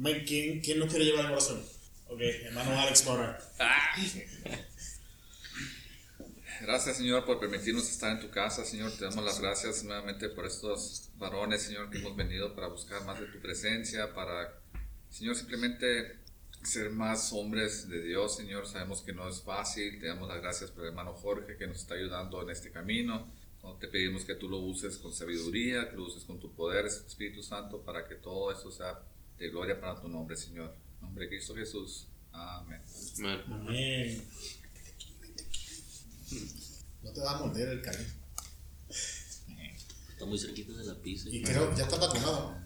¿Quién, ¿Quién nos quiere llevar en oración? Ok, hermano Alex Mora. Gracias, Señor, por permitirnos estar en tu casa, Señor. Te damos las gracias nuevamente por estos varones, Señor, que hemos venido para buscar más de tu presencia, para, Señor, simplemente ser más hombres de Dios, Señor. Sabemos que no es fácil. Te damos las gracias por el hermano Jorge que nos está ayudando en este camino. Te pedimos que tú lo uses con sabiduría, que lo uses con tu poder, Espíritu Santo, para que todo esto sea de gloria para tu nombre, Señor. En nombre de Cristo Jesús. Amén. Amén. No te va a morder el cariño. Está muy cerquita de la pizza. Y creo ya está vacunado.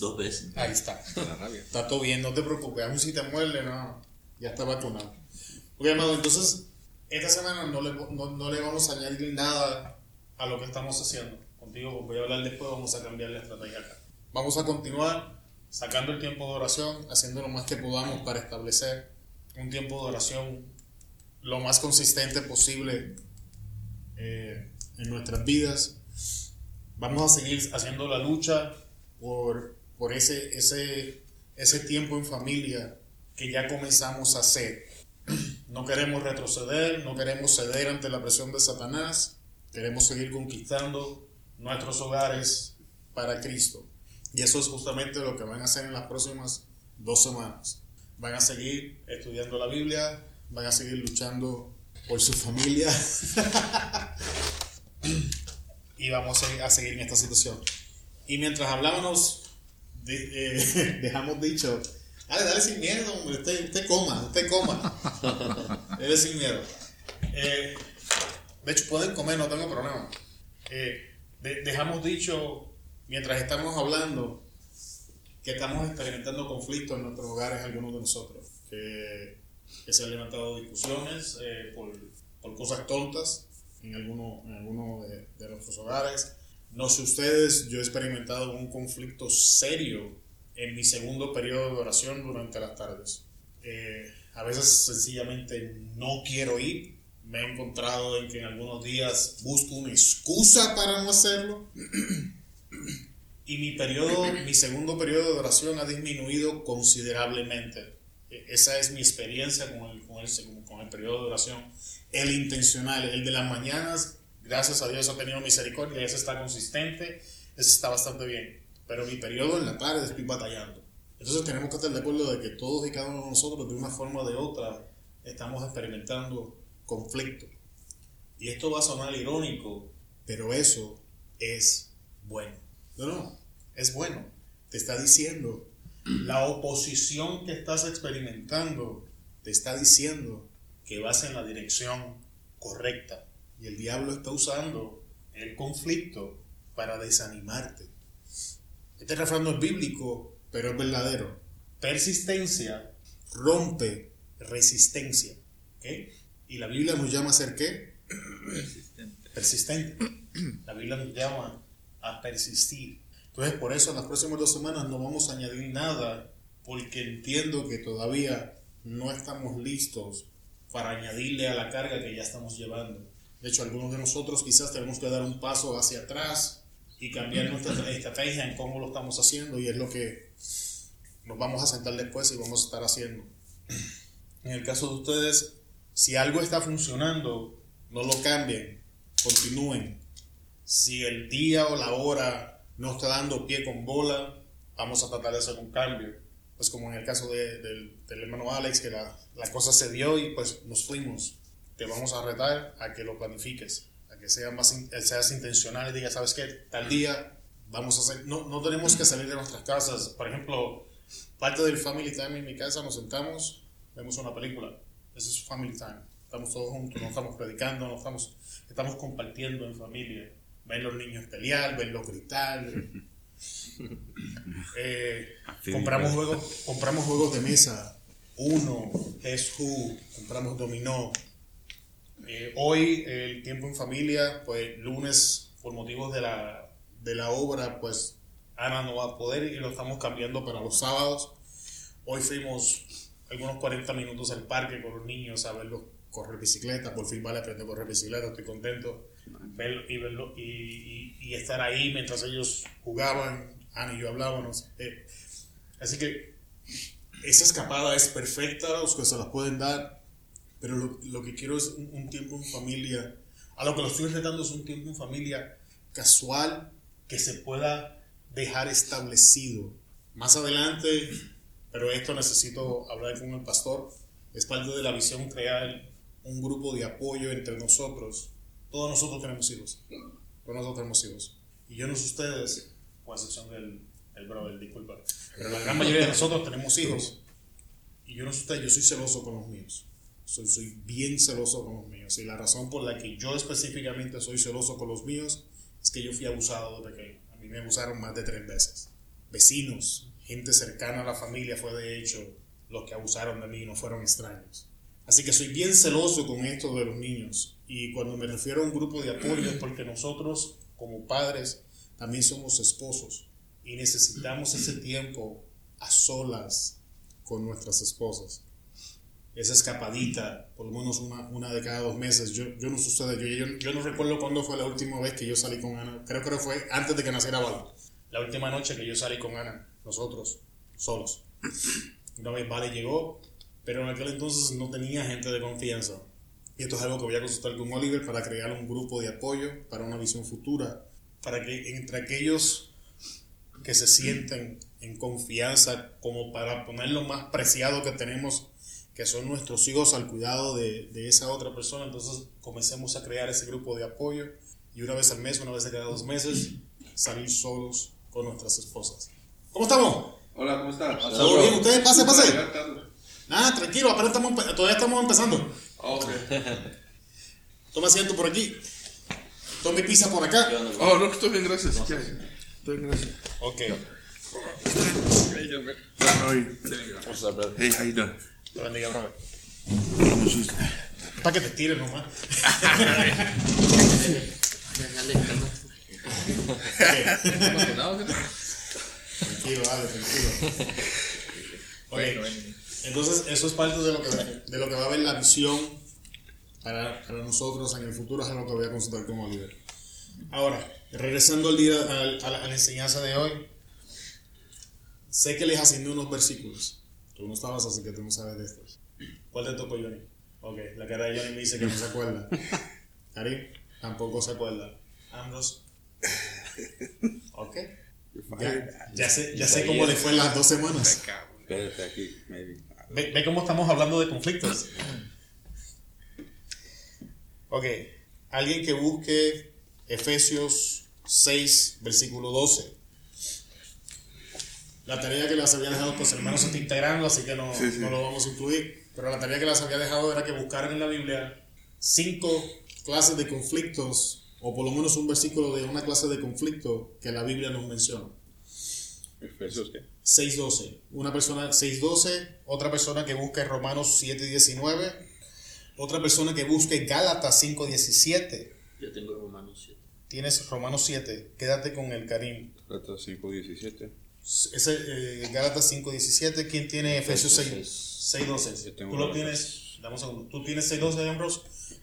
Dos veces. Ahí está. Está todo bien, no te preocupes. Aún si te muerde, no. Ya está vacunado. Ok, amado, entonces, esta semana no le, no, le vamos a añadir nada a lo que estamos haciendo. Contigo voy a hablar después, vamos a cambiar la estrategia acá. Vamos a continuar sacando el tiempo de oración, haciendo lo más que podamos para establecer un tiempo de oración lo más consistente posible eh, en nuestras vidas. Vamos a seguir haciendo la lucha por, por ese, ese, ese tiempo en familia que ya comenzamos a hacer. No queremos retroceder, no queremos ceder ante la presión de Satanás, queremos seguir conquistando nuestros hogares para Cristo. Y eso es justamente lo que van a hacer en las próximas dos semanas. Van a seguir estudiando la Biblia, van a seguir luchando por su familia. y vamos a seguir en esta situación. Y mientras hablábamos, eh, dejamos dicho, dale, dale sin miedo, hombre, usted, coma, usted coma. dale sin miedo. Eh, de hecho, pueden comer, no tengo problema. Eh, dejamos dicho, mientras estamos hablando, que estamos experimentando conflictos en nuestros hogares, algunos de nosotros. Que, se han levantado discusiones por, por cosas tontas en alguno, en alguno de, nuestros hogares. No sé ustedes, yo he experimentado un conflicto serio en mi segundo periodo de oración durante las tardes. Eh, a veces sencillamente no quiero ir. Me he encontrado en que en algunos días busco una excusa para no hacerlo. y mi periodo, mi segundo periodo de oración ha disminuido considerablemente. E, esa es mi experiencia con el, con el, con el periodo de oración el intencional, el de las mañanas, gracias a Dios ha tenido misericordia, ese está consistente, ese está bastante bien. Pero mi periodo en la tarde estoy batallando. Entonces tenemos que estar de acuerdo de que todos y cada uno de nosotros, de una forma o de otra, estamos experimentando conflicto. Y esto va a sonar irónico, pero eso es bueno. No, no, es bueno. Te está diciendo, la oposición que estás experimentando, te está diciendo que vas en la dirección correcta. Y el diablo está usando el conflicto para desanimarte. Este refrán no es bíblico, pero es verdadero. Persistencia rompe resistencia. Y la Biblia nos llama a ser qué? Persistente. Persistente. La Biblia nos llama a persistir. Entonces, por eso en las próximas dos semanas no vamos a añadir nada, porque entiendo que todavía no estamos listos para añadirle a la carga que ya estamos llevando. De hecho, algunos de nosotros quizás tenemos que dar un paso hacia atrás y cambiar nuestra estrategia en cómo lo estamos haciendo y es lo que nos vamos a sentar después y vamos a estar haciendo. En el caso de ustedes, si algo está funcionando, no lo cambien, continúen. Si el día o la hora no está dando pie con bola, vamos a tratar de hacer un cambio pues como en el caso de, del, hermano Alex, que la, la, cosa se dio y pues nos fuimos. Te vamos a retar a que lo planifiques, a que sea más, seas intencional y digas, ¿sabes qué? Tal día vamos a hacer, no, no tenemos que salir de nuestras casas. Por ejemplo, parte del family time en mi casa, nos sentamos, vemos una película. Eso es family time. Estamos todos juntos, no estamos predicando, no estamos, estamos compartiendo en familia. Ven los niños pelear, los gritar. Eh, compramos, juegos, compramos juegos de mesa. Uno, Guess Who, compramos dominó. Eh, hoy el tiempo en familia, pues lunes, por motivos de la, de la obra, pues Ana no va a poder y lo estamos cambiando para los sábados. Hoy fuimos algunos 40 minutos al parque con los niños a verlos correr bicicleta. Por fin vale aprender a correr bicicleta, estoy contento. Verlo y, verlo, y, y, estar ahí mientras ellos jugaban, Ana y yo hablábamos. Eh, así que esa escapada es perfecta, los que se las pueden dar, pero lo, lo que quiero es un, un tiempo en familia. A lo que lo estoy retando es un tiempo en familia casual que se pueda dejar establecido. Más adelante, pero esto necesito hablar con el pastor, es parte de la visión crear un grupo de apoyo entre nosotros. Todos nosotros tenemos hijos. Todos nosotros tenemos hijos. Y yo no sé ustedes, con excepción del el brother, disculpa. Pero la gran mayoría de nosotros tenemos hijos. Y yo no sé ustedes, yo soy celoso con los míos. Soy, soy bien celoso con los míos. Y la razón por la que yo específicamente soy celoso con los míos es que yo fui abusado de pequeño. A mí me abusaron más de tres veces. Vecinos, gente cercana a la familia fue de hecho los que abusaron de mí, no fueron extraños. Así que soy bien celoso con esto de los niños. Y cuando me refiero a un grupo de apoyo es porque nosotros, como padres, también somos esposos. Y necesitamos ese tiempo a solas con nuestras esposas. Esa escapadita, por lo menos una, una de cada dos meses. Yo, yo no sé ustedes, yo, yo, yo no recuerdo cuándo fue la última vez que yo salí con Ana. Creo que fue antes de que naciera Val. La última noche que yo salí con Ana, nosotros, solos. Una vez Vale llegó, pero en aquel entonces no tenía gente de confianza. Y esto es algo que voy a consultar con Oliver para crear un grupo de apoyo para una visión futura, para que entre aquellos que se sienten en confianza, como para poner lo más preciado que tenemos, que son nuestros hijos, al cuidado de, de esa otra persona. Entonces comencemos a crear ese grupo de apoyo y una vez al mes, una vez cada dos meses, salir solos con nuestras esposas. ¿Cómo estamos? Hola, ¿cómo estás? ¿Todo bien? ¿Ustedes? Pase, pase. Nada, tranquilo, apenas estamos, todavía estamos empezando. Ok. Toma asiento por aquí. Tome pizza por acá. Oh, no, estoy bien, gracias. Ya. Estoy bien, gracias. Ok. What's up, brother? Hey, how you doing? Bendiga, brother. Para que te tires nomás. Tranquilo, dale, tranquilo. Ok, Entonces, eso es parte de lo que, de lo que va a haber la visión para, para nosotros en el futuro, es algo que voy a consultar con Oliver. Ahora, regresando al día, al- a, la, a la enseñanza de hoy, sé que les asigné unos versículos. Tú no estabas, así que tú no sabes de estos. ¿Cuál te tocó, Johnny? Ok, la cara de Johnny me dice que no se acuerda. Karim, tampoco se acuerda. Ambros. Ok. Ya, ya sé, ya sé cómo le fue en las dos semanas. Espérate aquí, maybe. Ve, ve cómo estamos hablando de conflictos. Ok, alguien que busque Efesios 6, versículo 12. La tarea que las había dejado, pues hermanos se está integrando, así que no, Sí, sí. no lo vamos a incluir. Pero la tarea que las había dejado era que buscaran en la Biblia cinco clases de conflictos, o por lo menos un versículo de una clase de conflicto que la Biblia nos menciona. Efesios, ¿qué? 6.12. Una persona, 6.12, otra persona que busque Romanos 7.19, otra persona que busque Gálatas 5.17. Yo tengo Romanos 7. Tienes Romanos 7, quédate con el Karim. Trata 5.17. Ese, eh, Gálatas 5.17, ¿quién tiene Efesios 6, Efesios 6.12? Yo tengo Tú lo Gálatas. tienes, dame un segundo. ¿Tú tienes 6.12, Ambrose?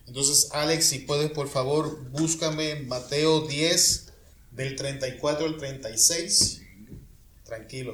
Entonces, Alex, si puedes, por favor, búscame Mateo 10, del 34 al 36. Tranquilo.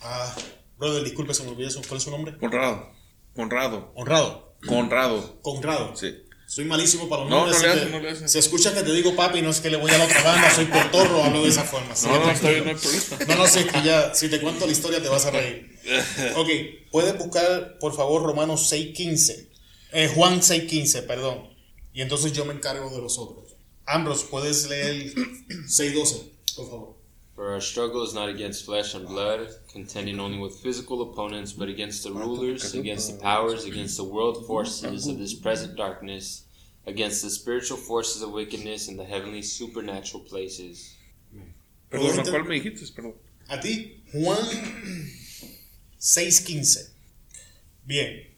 Ah, brother, disculpe, se me olvidó su- ¿Cuál es su nombre? Conrado. Conrado. Honrado. Conrado. Conrado. Sí. Soy malísimo para los No, nombres. no le hace, no le hace. Se escucha que te digo papi, no es que le voy a la otra banda, soy portorro, hablo de esa forma. No, no, tranquilo. está bien, no hay problema. No, no sé, que ya, si te cuento la historia te vas a reír. Ok, puedes buscar, por favor, Romanos 6.15. Eh, Juan 6.15, perdón. Y entonces yo me encargo de los otros. Ambrose, puedes leer 6.12, por favor. For our struggle is not against flesh and blood, contending only with physical opponents, but against the rulers, against the powers, against the world forces of this present darkness, against the spiritual forces of wickedness in the heavenly supernatural places. Perdón, ¿cuál me dijiste? Perdón. A ti, Juan 6.15. Bien.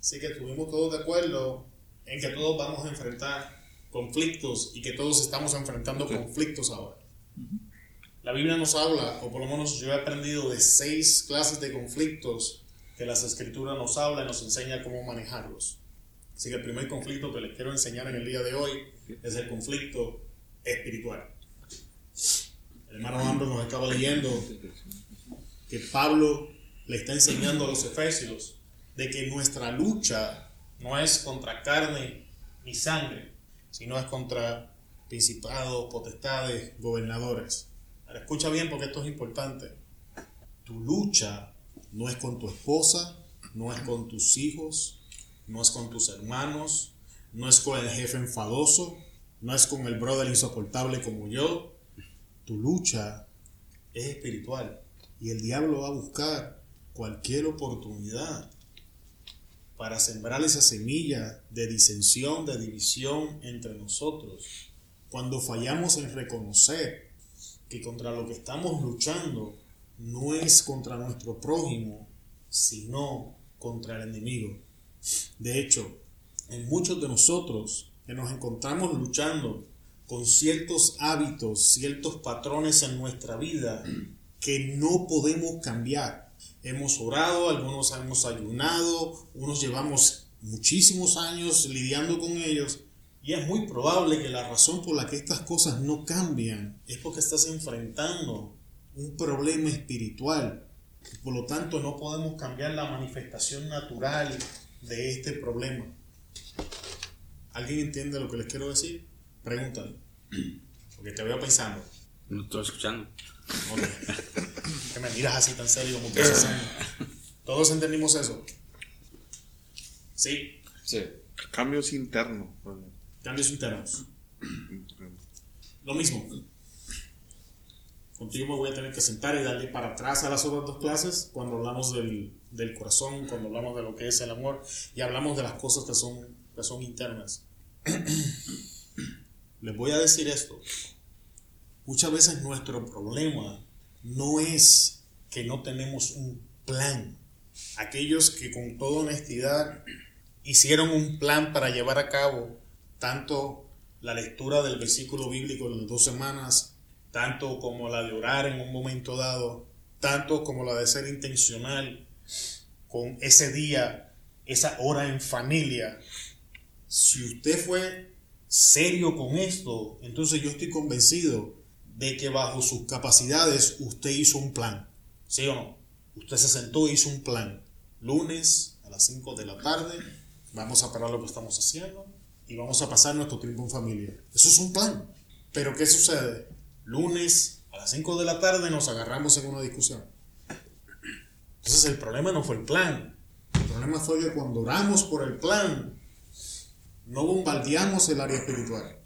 Así que estuvimos todos de acuerdo en que todos vamos a enfrentar conflictos y que todos estamos enfrentando conflictos ahora. La Biblia nos habla, o por lo menos yo he aprendido de seis clases de conflictos que las escrituras nos hablan y nos enseña cómo manejarlos. Así que el primer conflicto que les quiero enseñar en el día de hoy es el conflicto espiritual. El hermano Ambrose nos estaba leyendo que Pablo le está enseñando a los efesios de que nuestra lucha no es contra carne ni sangre, sino es contra principados, potestades, gobernadores. Ahora escucha bien porque esto es importante. Tu lucha no es con tu esposa, no es con tus hijos, no es con tus hermanos, no es con el jefe enfadoso, no es con el brother insoportable como yo. Tu lucha es espiritual y el diablo va a buscar cualquier oportunidad para sembrar esa semilla de disensión, de división entre nosotros. Cuando fallamos en reconocer que contra lo que estamos luchando no es contra nuestro prójimo, sino contra el enemigo. De hecho, en muchos de nosotros que nos encontramos luchando con ciertos hábitos, ciertos patrones en nuestra vida que no podemos cambiar. Hemos orado, algunos hemos ayunado, unos llevamos muchísimos años lidiando con ellos y es muy probable que la razón por la que estas cosas no cambian es porque estás enfrentando un problema espiritual. Por lo tanto, no podemos cambiar la manifestación natural de este problema. ¿Alguien entiende lo que les quiero decir? Pregúntale. Porque te veo pensando. No estoy escuchando. Ok. que me miras así tan serio como. ¿Todos entendimos eso? Sí. Sí. Cambios internos. Cambios internos. Lo mismo. Contigo me voy a tener que sentar y darle para atrás a las otras dos clases cuando hablamos del, del corazón, cuando hablamos de lo que es el amor y hablamos de las cosas que son, que son internas. Les voy a decir esto. Muchas veces nuestro problema no es que no tenemos un plan. Aquellos que con toda honestidad hicieron un plan para llevar a cabo tanto la lectura del versículo bíblico de las dos semanas, tanto como la de orar en un momento dado, tanto como la de ser intencional con ese día, esa hora en familia. Si usted fue serio con esto, entonces yo estoy convencido de que bajo sus capacidades usted hizo un plan. ¿Sí o no? Usted se sentó y hizo un plan. Lunes a las 5 de la tarde vamos a parar lo que estamos haciendo y vamos a pasar nuestro tiempo en familia. Eso es un plan. Pero ¿qué sucede? Lunes a las 5 de la tarde nos agarramos en una discusión. Entonces el problema no fue el plan. El problema fue que cuando oramos por el plan, no bombardeamos el área espiritual.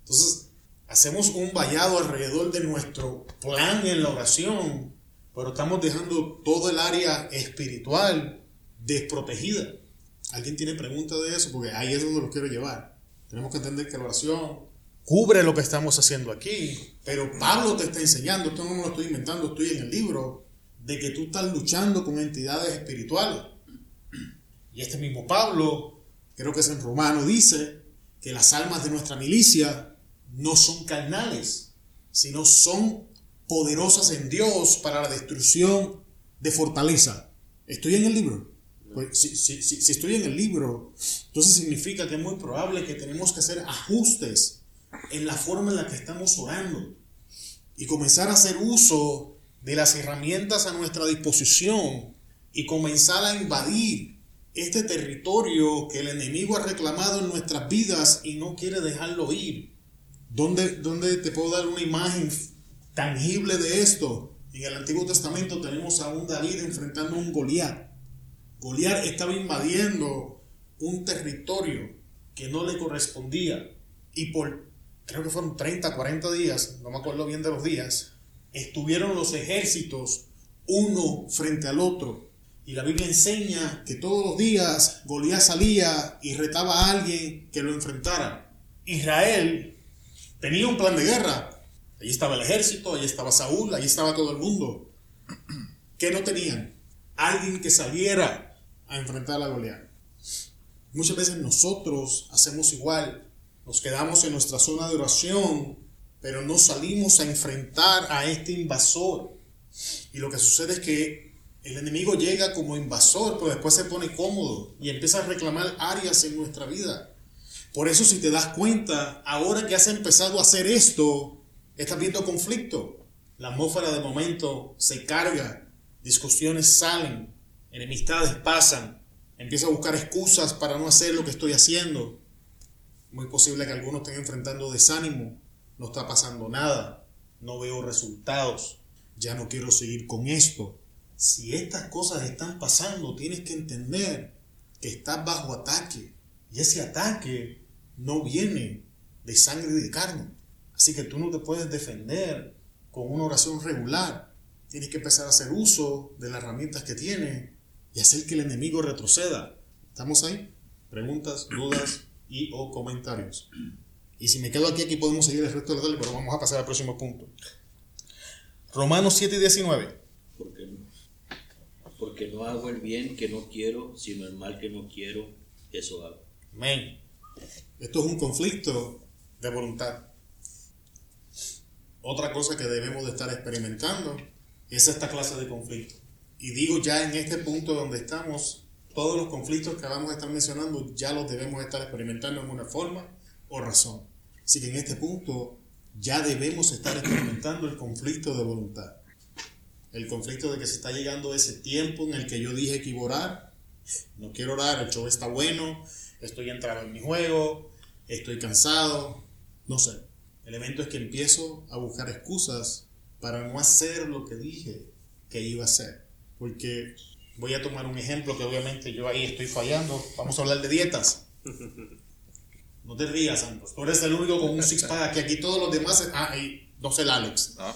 Entonces, hacemos un vallado alrededor de nuestro plan en la oración, pero estamos dejando todo el área espiritual desprotegida. ¿Alguien tiene pregunta de eso? Porque ahí es donde lo quiero llevar. Tenemos que entender que la oración cubre lo que estamos haciendo aquí, pero Pablo te está enseñando, esto no me lo estoy inventando, estoy en el libro, de que tú estás luchando con entidades espirituales. Y este mismo Pablo, creo que es en Romano, dice que las almas de nuestra milicia no son carnales, sino son poderosas en Dios para la destrucción de fortaleza. ¿Estoy en el libro? Pues si, si, si, si estoy en el libro, entonces significa que es muy probable que tenemos que hacer ajustes en la forma en la que estamos orando y comenzar a hacer uso de las herramientas a nuestra disposición y comenzar a invadir este territorio que el enemigo ha reclamado en nuestras vidas y no quiere dejarlo ir. ¿Dónde, dónde te puedo dar una imagen tangible de esto? En el Antiguo Testamento tenemos a un David enfrentando a un Goliat. Goliat estaba invadiendo un territorio que no le correspondía y por creo que fueron 30, 40 días, no me acuerdo bien de los días, estuvieron los ejércitos uno frente al otro. Y la Biblia enseña que todos los días Goliat salía y retaba a alguien que lo enfrentara. Israel tenía un plan de guerra. Allí estaba el ejército, allí estaba Saúl, allí estaba todo el mundo. ¿Qué no tenían? Alguien que saliera a enfrentar a Goliat. Muchas veces nosotros hacemos igual. Nos quedamos en nuestra zona de oración, pero no salimos a enfrentar a este invasor. Y lo que sucede es que el enemigo llega como invasor, pero después se pone cómodo y empieza a reclamar áreas en nuestra vida. Por eso si te das cuenta, ahora que has empezado a hacer esto, estás viendo conflicto. La atmósfera de momento se carga discusiones salen, enemistades pasan, empiezo a buscar excusas para no hacer lo que estoy haciendo. Muy posible que algunos estén enfrentando desánimo, no está pasando nada, no veo resultados, ya no quiero seguir con esto. Si estas cosas están pasando, tienes que entender que estás bajo ataque. Y ese ataque no viene de sangre y de carne. Así que tú no te puedes defender con una oración regular. Tienes que empezar a hacer uso de las herramientas que tienes y hacer que el enemigo retroceda. ¿Estamos ahí? Preguntas, dudas y o comentarios. Y si me quedo aquí, aquí podemos seguir el resto de la tarde, pero vamos a pasar al próximo punto. Romanos 7 y 19. Porque no, porque no hago el bien que no quiero, sino el mal que no quiero, eso hago. Amén. Esto es un conflicto de voluntad. Otra cosa que debemos de estar experimentando es esta clase de conflicto. Y digo ya en este punto donde estamos, todos los conflictos que vamos a estar mencionando ya los debemos estar experimentando en una forma o razón. Así que en este punto ya debemos estar experimentando el conflicto de voluntad. El conflicto de que se está llegando ese tiempo en el que yo dije que iba a orar. No quiero orar, el show está bueno, estoy entrado en mi juego, estoy cansado, no sé. El evento es que empiezo a buscar excusas para no hacer lo que dije que iba a hacer. Porque voy a tomar un ejemplo que obviamente yo ahí estoy fallando. Vamos a hablar de dietas. No te rías, Santos. Tú eres el único con un six pack. Que aquí todos los demás. Ah, y no sé el Alex. ¿no?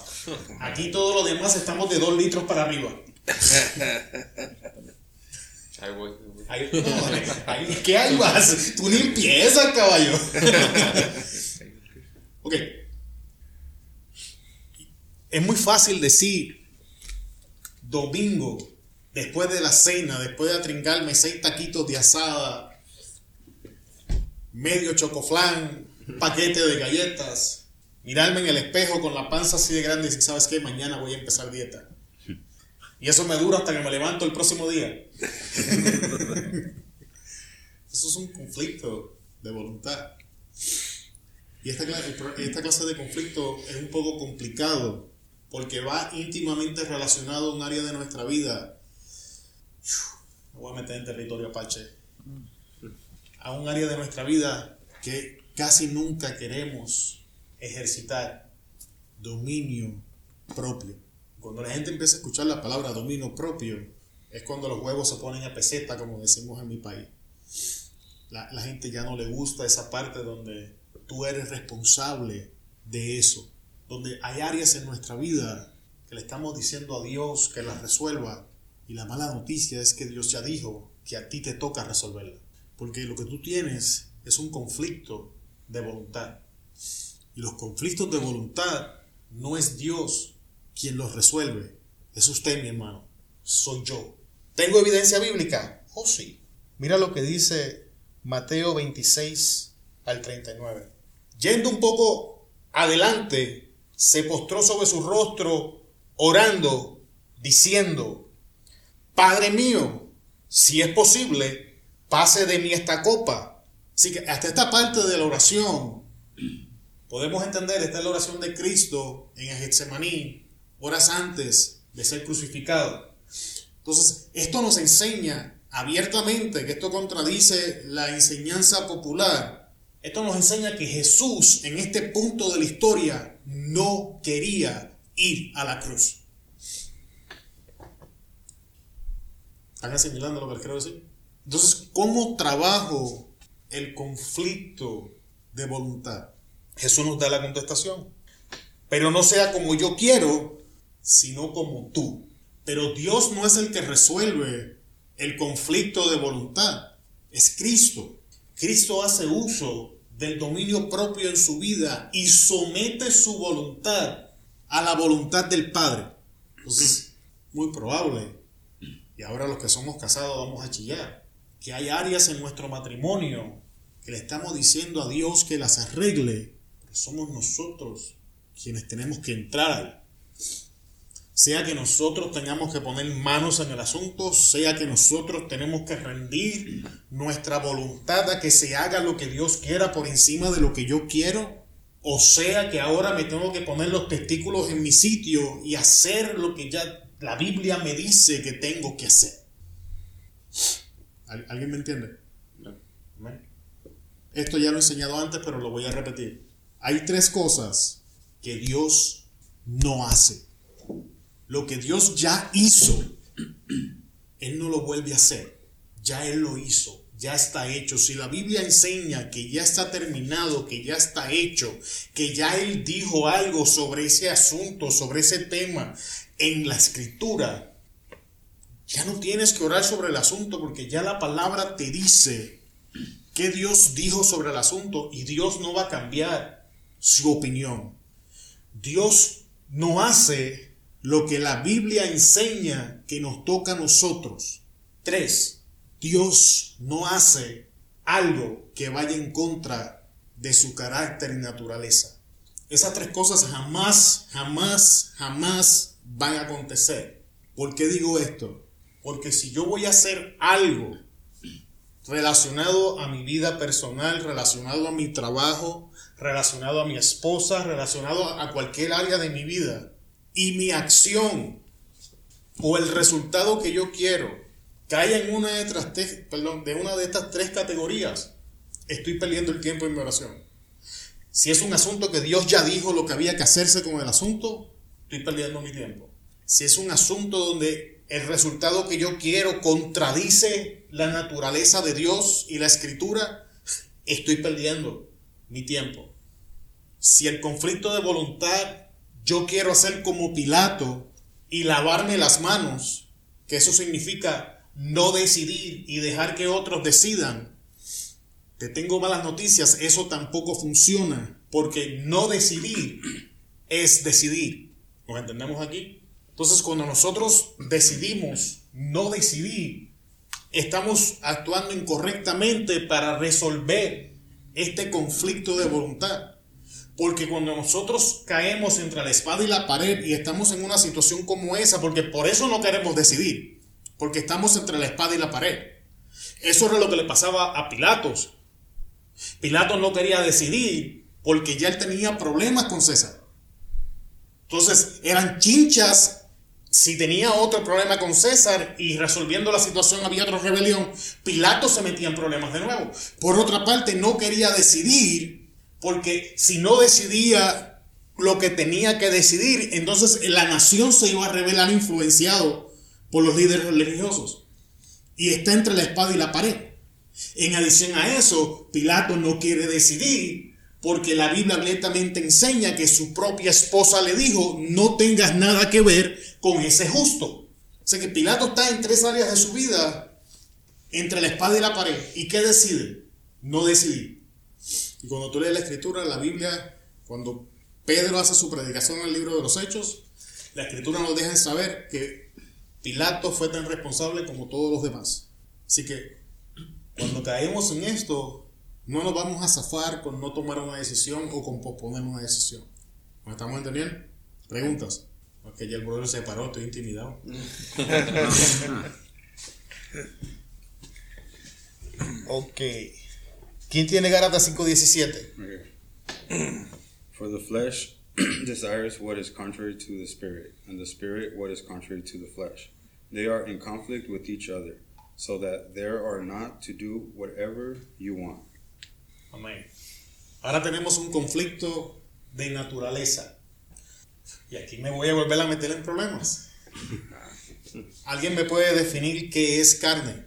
Aquí todos los demás estamos de dos litros para arriba. Ahí voy. Ahí, no, ahí- ¿Qué ahí vas? Tú ni empiezas, caballo. ok. Es muy fácil decir domingo, después de la cena, después de atringarme seis taquitos de asada, medio chocoflán, paquete de galletas, mirarme en el espejo con la panza así de grande y decir, ¿sabes qué? Mañana voy a empezar dieta. Y eso me dura hasta que me levanto el próximo día. Eso es un conflicto de voluntad. Y esta, esta clase de conflicto es un poco complicado porque va íntimamente relacionado a un área de nuestra vida. Me voy a meter en territorio apache. A un área de nuestra vida que casi nunca queremos ejercitar. Dominio propio. Cuando la gente empieza a escuchar la palabra dominio propio, es cuando los huevos se ponen a peseta, como decimos en mi país. La, la gente ya no le gusta esa parte donde tú eres responsable de eso. Donde hay áreas en nuestra vida que le estamos diciendo a Dios que las resuelva. Y la mala noticia es que Dios ya dijo que a ti te toca resolverla. Porque lo que tú tienes es un conflicto de voluntad. Y los conflictos de voluntad no es Dios quien los resuelve. Es usted, mi hermano. Soy yo. ¿Tengo evidencia bíblica? Oh, sí. Mira lo que dice Mateo 26 al 39. Yendo un poco adelante, se postró sobre su rostro, orando, diciendo, Padre mío, si es posible, pase de mí esta copa. Así que hasta esta parte de la oración podemos entender, esta es la oración de Cristo en el Getsemaní, horas antes de ser crucificado. Entonces, esto nos enseña abiertamente que esto contradice la enseñanza popular. Esto nos enseña que Jesús en este punto de la historia no quería ir a la cruz. ¿Están asimilando lo que les quiero decir? Entonces, ¿cómo trabajo el conflicto de voluntad? Jesús nos da la contestación. Pero no sea como yo quiero, sino como tú. Pero Dios no es el que resuelve el conflicto de voluntad, es Cristo. Cristo hace uso del dominio propio en su vida y somete su voluntad a la voluntad del Padre. Entonces, muy probable, y ahora los que somos casados vamos a chillar, que hay áreas en nuestro matrimonio que le estamos diciendo a Dios que las arregle, pero somos nosotros quienes tenemos que entrar sea que nosotros tengamos que poner manos en el asunto, sea que nosotros tenemos que rendir nuestra voluntad a que se haga lo que Dios quiera por encima de lo que yo quiero, o sea que ahora me tengo que poner los testículos en mi sitio y hacer lo que ya la Biblia me dice que tengo que hacer. ¿Al- ¿Alguien me entiende? Esto ya lo he enseñado antes, pero lo voy a repetir. Hay tres cosas que Dios no hace. Lo que Dios ya hizo, Él no lo vuelve a hacer. Ya Él lo hizo, ya está hecho. Si la Biblia enseña que ya está terminado, que ya está hecho, que ya Él dijo algo sobre ese asunto, sobre ese tema en la escritura, ya no tienes que orar sobre el asunto porque ya la palabra te dice que Dios dijo sobre el asunto y Dios no va a cambiar su opinión. Dios no hace lo que la Biblia enseña que nos toca a nosotros. Tres, Dios no hace algo que vaya en contra de su carácter y naturaleza. Esas tres cosas jamás, jamás, jamás van a acontecer. ¿Por qué digo esto? Porque si yo voy a hacer algo relacionado a mi vida personal, relacionado a mi trabajo, relacionado a mi esposa, relacionado a cualquier área de mi vida, y mi acción o el resultado que yo quiero cae en una de te- perdón, de una de estas tres categorías, estoy perdiendo el tiempo en mi oración. Si es un asunto que Dios ya dijo lo que había que hacerse con el asunto, estoy perdiendo mi tiempo. Si es un asunto donde el resultado que yo quiero contradice la naturaleza de Dios y la escritura, estoy perdiendo mi tiempo. Si el conflicto de voluntad yo quiero hacer como Pilato y lavarme las manos, que eso significa no decidir y dejar que otros decidan, te tengo malas noticias, eso tampoco funciona, porque no decidir es decidir. ¿Nos entendemos aquí? Entonces, cuando nosotros decidimos no decidir, estamos actuando incorrectamente para resolver este conflicto de voluntad. Porque cuando nosotros caemos entre la espada y la pared y estamos en una situación como esa, porque por eso no queremos decidir, porque estamos entre la espada y la pared. Eso era lo que le pasaba a Pilatos. Pilato no quería decidir porque ya él tenía problemas con César. Entonces eran chinchas si tenía otro problema con César y resolviendo la situación había otra rebelión, Pilato se metía en problemas de nuevo. Por otra parte, no quería decidir porque si no decidía lo que tenía que decidir, entonces la nación se iba a revelar influenciado por los líderes religiosos. Y está entre la espada y la pared. En adición a eso, Pilato no quiere decidir porque la Biblia abiertamente enseña que su propia esposa le dijo, no tengas nada que ver con ese justo. O sea que Pilato está en tres áreas de su vida, entre la espada y la pared. ¿Y qué decide? No decidir. Y cuando tú lees la escritura, la Biblia, cuando Pedro hace su predicación en el libro de los Hechos, la escritura nos deja saber que Pilato fue tan responsable como todos los demás. Así que cuando caemos en esto, no nos vamos a zafar con no tomar una decisión o con posponer una decisión. ¿Me estamos entendiendo? Preguntas. Porque ya el brother se paró, estoy intimidado. ok. ¿Quién tiene Gálatas 5.17? Okay. For the flesh desires what is contrary to the spirit, and the spirit what is contrary to the flesh. They are in conflict with each other, so that there are not to do whatever you want. Amén. Ahora tenemos un conflicto de naturaleza. Y aquí me voy a volver a meter en problemas. ¿Alguien me puede definir qué es carne?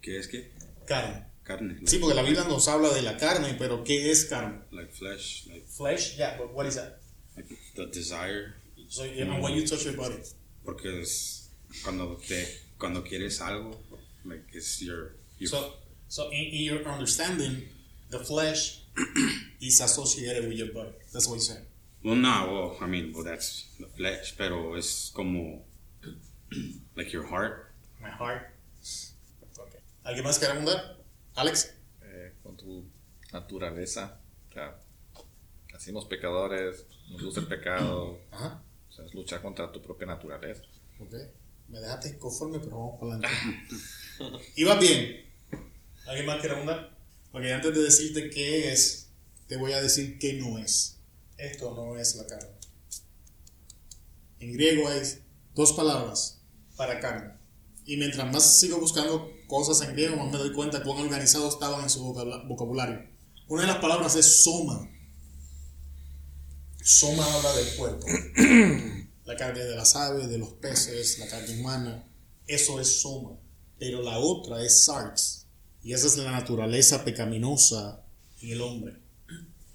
¿Qué es qué? Carne. Carne. Like, Sí, porque la Biblia nos habla de la carne, pero ¿qué es carne? like flesh, like, Flesh, yeah, but what is that? like the desire. So, yeah, and when you touch your body. Porque es cuando te cuando quieres algo, like it's your, your So, so in, in your understanding, the flesh is associated with your body. That's what you said. Well, no, well, I mean, well, that's the flesh, pero es como, like your heart. My heart. Okay. ¿Alguien más quiere abundar? Alex. eh, con tu naturaleza. O sea, nacimos pecadores, nos gusta el pecado. Ajá. O sea, es luchar contra tu propia naturaleza. Ok. Me dejaste inconforme, pero vamos para adelante. ¿Ibas bien? ¿Alguien más quiere abundar? Ok, antes de decirte qué es, te voy a decir qué no es. Esto no es la carne. En griego es dos palabras para carne. Y mientras más sigo buscando cosas en griego, más me doy cuenta cuán organizado estaban en su vocabula- vocabulario. Una de las palabras es soma. Soma habla del cuerpo. La carne de las aves, de los peces, la carne humana. Eso es soma. Pero la otra es sarx. Y esa es la naturaleza pecaminosa en el hombre.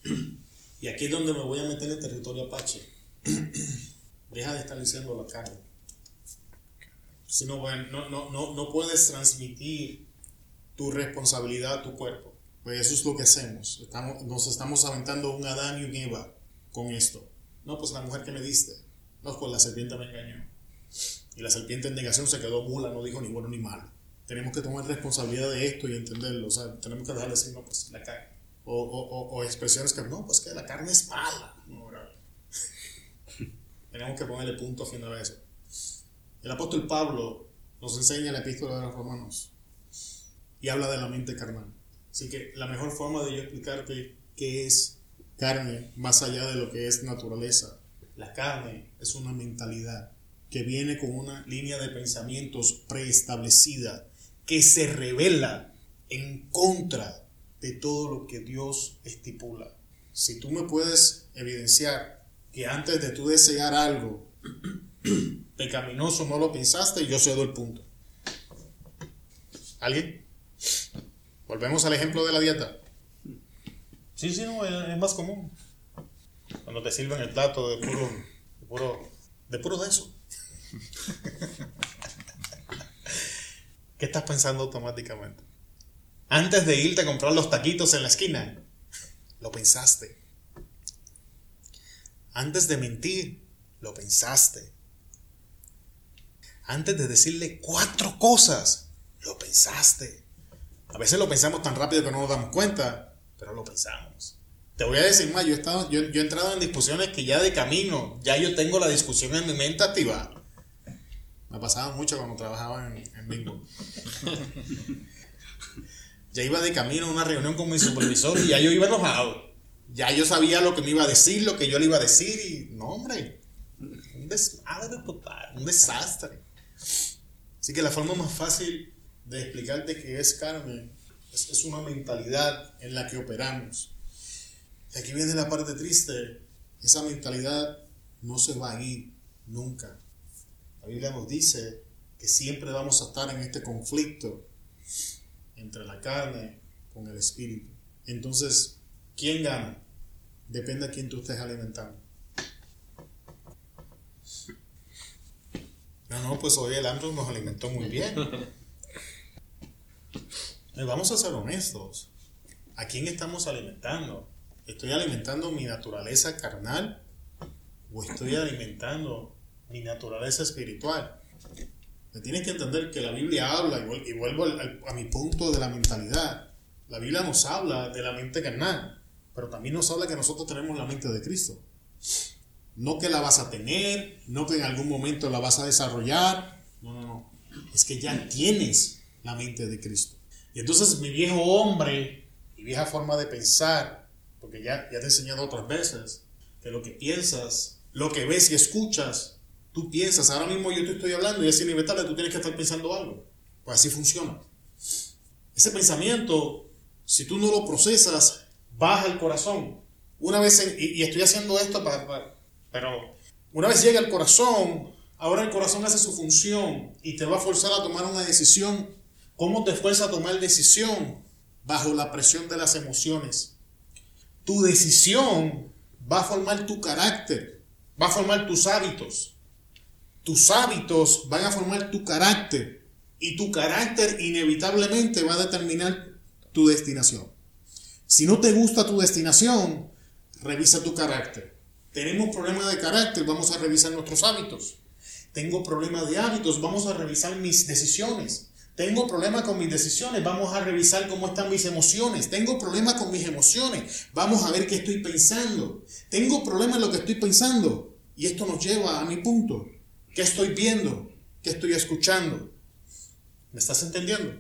Y aquí es donde me voy a meter en territorio apache. Deja de estar diciendo la carne. Si no, no, no, no, puedes transmitir tu responsabilidad a tu cuerpo. Pues eso es lo que hacemos. Estamos, nos estamos aventando un Adán y un Eva con esto. No, pues la mujer que me diste. No, pues la serpiente me engañó. Y la serpiente en negación se quedó mula, no dijo ni bueno ni malo. Tenemos que tomar responsabilidad de esto y entenderlo. O sea, tenemos que dejar de decir, no, pues la carne. O, o, o, o expresiones que, no, pues que la carne es mala. No. Tenemos que ponerle punto a eso. El apóstol Pablo nos enseña la epístola de los romanos y habla de la mente carnal. Así que la mejor forma de yo explicarte qué es carne más allá de lo que es naturaleza. La carne es una mentalidad que viene con una línea de pensamientos preestablecida que se revela en contra de todo lo que Dios estipula. Si tú me puedes evidenciar que antes de tú desear algo pecaminoso no lo pensaste, yo cedo el punto. ¿Alguien? Volvemos al ejemplo de la dieta. Sí, sí, no, es, más común. Cuando te sirven el plato de puro, de puro, de puro de eso. ¿Qué estás pensando automáticamente? Antes de irte a comprar los taquitos en la esquina, lo pensaste. Antes de mentir, lo pensaste. Antes de decirle cuatro cosas, lo pensaste. A veces lo pensamos tan rápido que no nos damos cuenta, pero lo pensamos. Te voy a decir más, yo he, estado, yo, yo he entrado en discusiones que ya de camino, ya yo tengo la discusión en mi mente activada. Me pasaba mucho cuando trabajaba en, en Bingo. ya iba de camino a una reunión con mi supervisor y ya yo iba enojado. Ya yo sabía lo que me iba a decir, lo que yo le iba a decir y no, hombre, un desmadre total, un desastre. Así que la forma más fácil de explicarte qué es carne es, una mentalidad en la que operamos. Y aquí viene la parte triste, esa mentalidad no se va a ir nunca. La Biblia nos dice que siempre vamos a estar en este conflicto entre la carne con el espíritu. Entonces, ¿quién gana? Depende a quién tú estés alimentando. No, no, pues hoy el Andrew nos alimentó muy bien. Y vamos a ser honestos. ¿A quién estamos alimentando? ¿Estoy alimentando mi naturaleza carnal o estoy alimentando mi naturaleza espiritual? Tienes que entender que la Biblia habla, y vuel- y vuelvo a mi punto de la mentalidad. La Biblia nos habla de la mente carnal, pero también nos habla que nosotros tenemos la mente de Cristo. No que la vas a tener, no que en algún momento la vas a desarrollar. No, no, no. Es que ya tienes la mente de Cristo. Y entonces mi viejo hombre, mi vieja forma de pensar, porque ya, ya te he enseñado otras veces, que lo que piensas, lo que ves y escuchas, tú piensas. Ahora mismo yo te estoy hablando y es inevitable, tú tienes que estar pensando algo. Pues así funciona. Ese pensamiento, si tú no lo procesas, baja el corazón. Una vez, y, estoy haciendo esto para- pero una vez llega al corazón, ahora el corazón hace su función y te va a forzar a tomar una decisión. ¿Cómo te fuerza a tomar decisión? Bajo la presión de las emociones. Tu decisión va a formar tu carácter, va a formar tus hábitos. Tus hábitos van a formar tu carácter y tu carácter inevitablemente va a determinar tu destinación. Si no te gusta tu destinación, revisa tu carácter. Tenemos problemas de carácter, vamos a revisar nuestros hábitos. Tengo problemas de hábitos, vamos a revisar mis decisiones. Tengo problemas con mis decisiones, vamos a revisar cómo están mis emociones. Tengo problemas con mis emociones, vamos a ver qué estoy pensando. Tengo problemas en lo que estoy pensando. Y esto nos lleva a mi punto. ¿Qué estoy viendo? ¿Qué estoy escuchando? ¿Me estás entendiendo?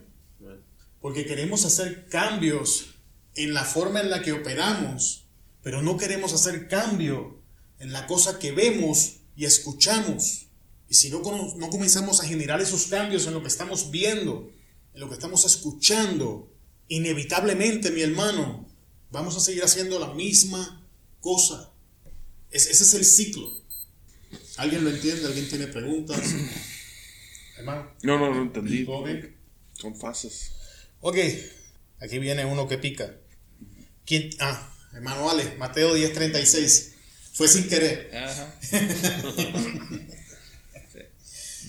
Porque queremos hacer cambios en la forma en la que operamos, pero no queremos hacer cambio en la cosa que vemos y escuchamos. y si no, no comenzamos a generar esos cambios en lo que estamos viendo, en lo que estamos escuchando, inevitablemente, mi hermano, vamos a seguir haciendo la misma cosa. Es- ese es el ciclo. ¿Alguien lo entiende? ¿Alguien tiene preguntas? Hermano, No, no, no entendí. ¿todo bien? Son fases. Ok, aquí viene uno que pica. ¿Quién? Ah, hermano Ale, Mateo 10:36. Fue sin querer. Ajá. Sí.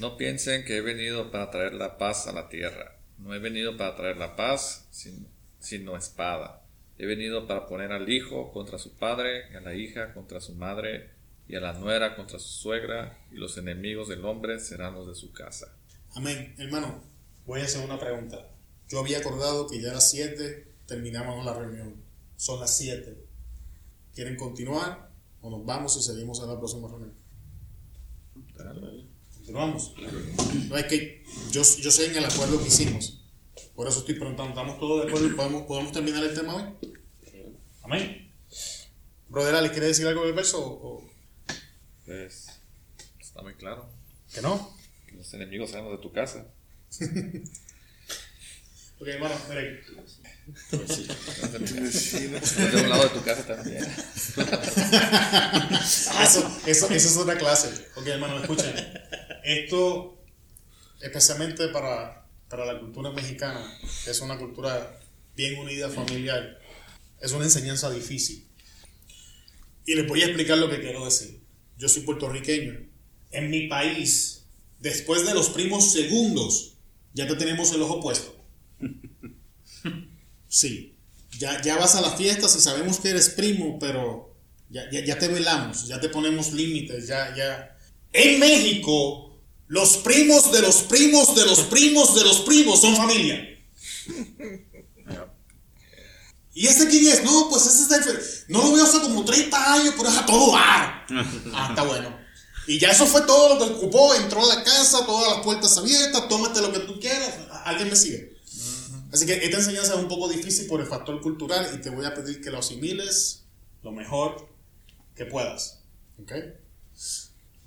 No piensen que he venido para traer la paz a la tierra. No he venido para traer la paz, sin- sino espada. He venido para poner al hijo contra su padre, y a la hija contra su madre, y a la nuera contra su suegra, y los enemigos del hombre serán los de su casa. Amén. Hermano, voy a hacer una pregunta. Yo había acordado que ya a las 7 terminamos la reunión. Son las 7. ¿Quieren continuar o nos vamos y seguimos en la próxima reunión? Continuamos. No es que yo, yo sé en el acuerdo que hicimos. Por eso estoy preguntando, ¿estamos todos de acuerdo y podemos, podemos terminar el tema hoy? Amén. Brother Ale, ¿quiere decir algo del verso o Pues está muy claro. que no? que Los enemigos los de tu casa. Ok, hermano, mire, Los de un lado de tu casa también. Ah, eso, eso, eso es otra clase. Ok, hermano, escuchen. Esto, especialmente para, para la cultura mexicana, que es una cultura bien unida, familiar, es una enseñanza difícil. Y les voy a explicar lo que quiero decir. Yo soy puertorriqueño. En mi país, después de los primos segundos, ya te tenemos el ojo puesto. Sí. Ya, ya vas a las fiestas y sabemos que eres primo, pero ya, ya, ya te velamos, ya te ponemos límites, ya, ya. En México, los primos de los primos de los primos de los primos son familia. ¿Y este quién es? No, pues ese es del... No lo veo hace como 30 años, pero es a todo dar. Ah, está bueno. Y ya eso fue todo lo que ocupó. Entró a la casa, todas las puertas abiertas, tómate lo que tú quieras. ¿Alguien me sigue? Así que esta enseñanza es un poco difícil por el factor cultural y te voy a pedir que lo asimiles lo mejor que puedas. ¿Ok?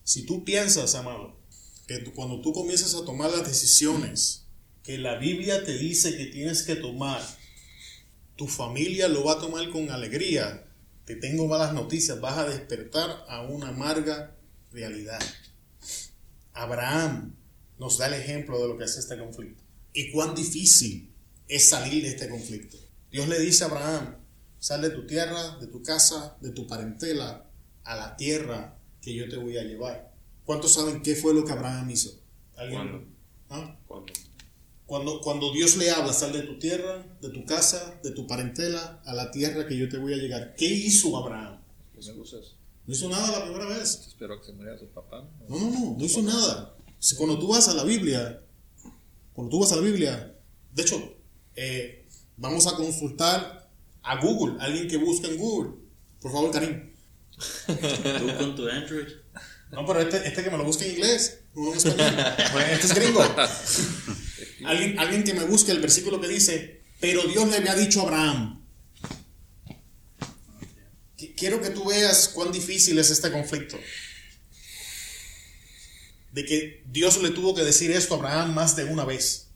Si tú piensas, amado, que cuando tú comienzas a tomar las decisiones que la Biblia te dice que tienes que tomar, tu familia lo va a tomar con alegría, te tengo malas noticias, vas a despertar a una amarga realidad. Abraham nos da el ejemplo de lo que es este conflicto y cuán difícil es salir de este conflicto. Dios le dice a Abraham, sal de tu tierra, de tu casa, de tu parentela, a la tierra que yo te voy a llevar. ¿Cuántos saben qué fue lo que Abraham hizo? ¿Alguien? ¿Cuándo? ¿Ah? Cuando Cuando, cuando Dios le habla, sal de tu tierra, de tu casa, de tu parentela, a la tierra que yo te voy a llegar. ¿Qué hizo Abraham? No hizo nada la primera vez. Espero que se muera su papá. ¿no? No, no, no, hizo nada. Cuando tú vas a la Biblia, cuando tú vas a la Biblia, de hecho, eh, vamos a consultar a Google, alguien que busque en Google. Por favor, Karim. Tú con tu Android. No, pero este, este que me lo busque en inglés, no en español. Este es gringo. alguien, alguien que me busque el versículo que dice, pero Dios le había dicho a Abraham. Qu- Quiero que tú veas cuán difícil es este conflicto. De que Dios le tuvo que decir esto a Abraham más de una vez.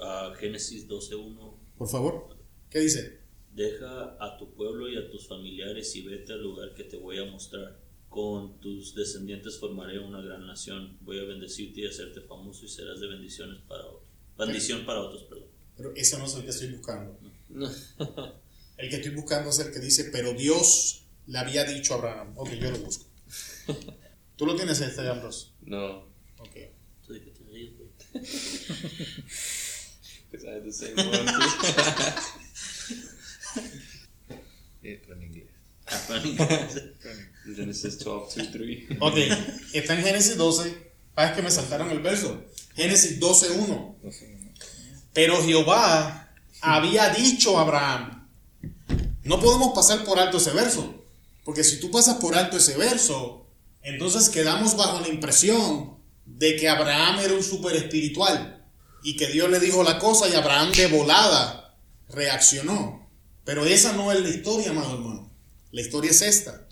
Ah, Génesis 12.1 Por favor. ¿Qué dice? Deja a tu pueblo y a tus familiares y vete al lugar que te voy a mostrar. Con tus descendientes formaré una gran nación. Voy a bendecirte y hacerte famoso y serás de bendiciones para otros. Bendición para otros, perdón. Pero ese no es el que estoy buscando. El que estoy buscando es el que dice, pero Dios le había dicho a Abraham. Ok, yo lo busco. ¿Tú lo tienes este, Ambrose? No, Ok. ¿Tú de qué te ríes, güey? because I had the same one. pero en inglés. Genesis 12, 2, 3. Ok, está en Génesis 12. Ah, es que me saltaron el verso. Génesis 12, 1. No sé, no. Pero Jehová había dicho a Abraham. No podemos pasar por alto ese verso. Porque si tú pasas por alto ese verso, entonces quedamos bajo la impresión de que Abraham era un super espiritual. Y que Dios le dijo la cosa y Abraham de volada reaccionó. Pero esa no es la historia, amado hermano. La historia es esta.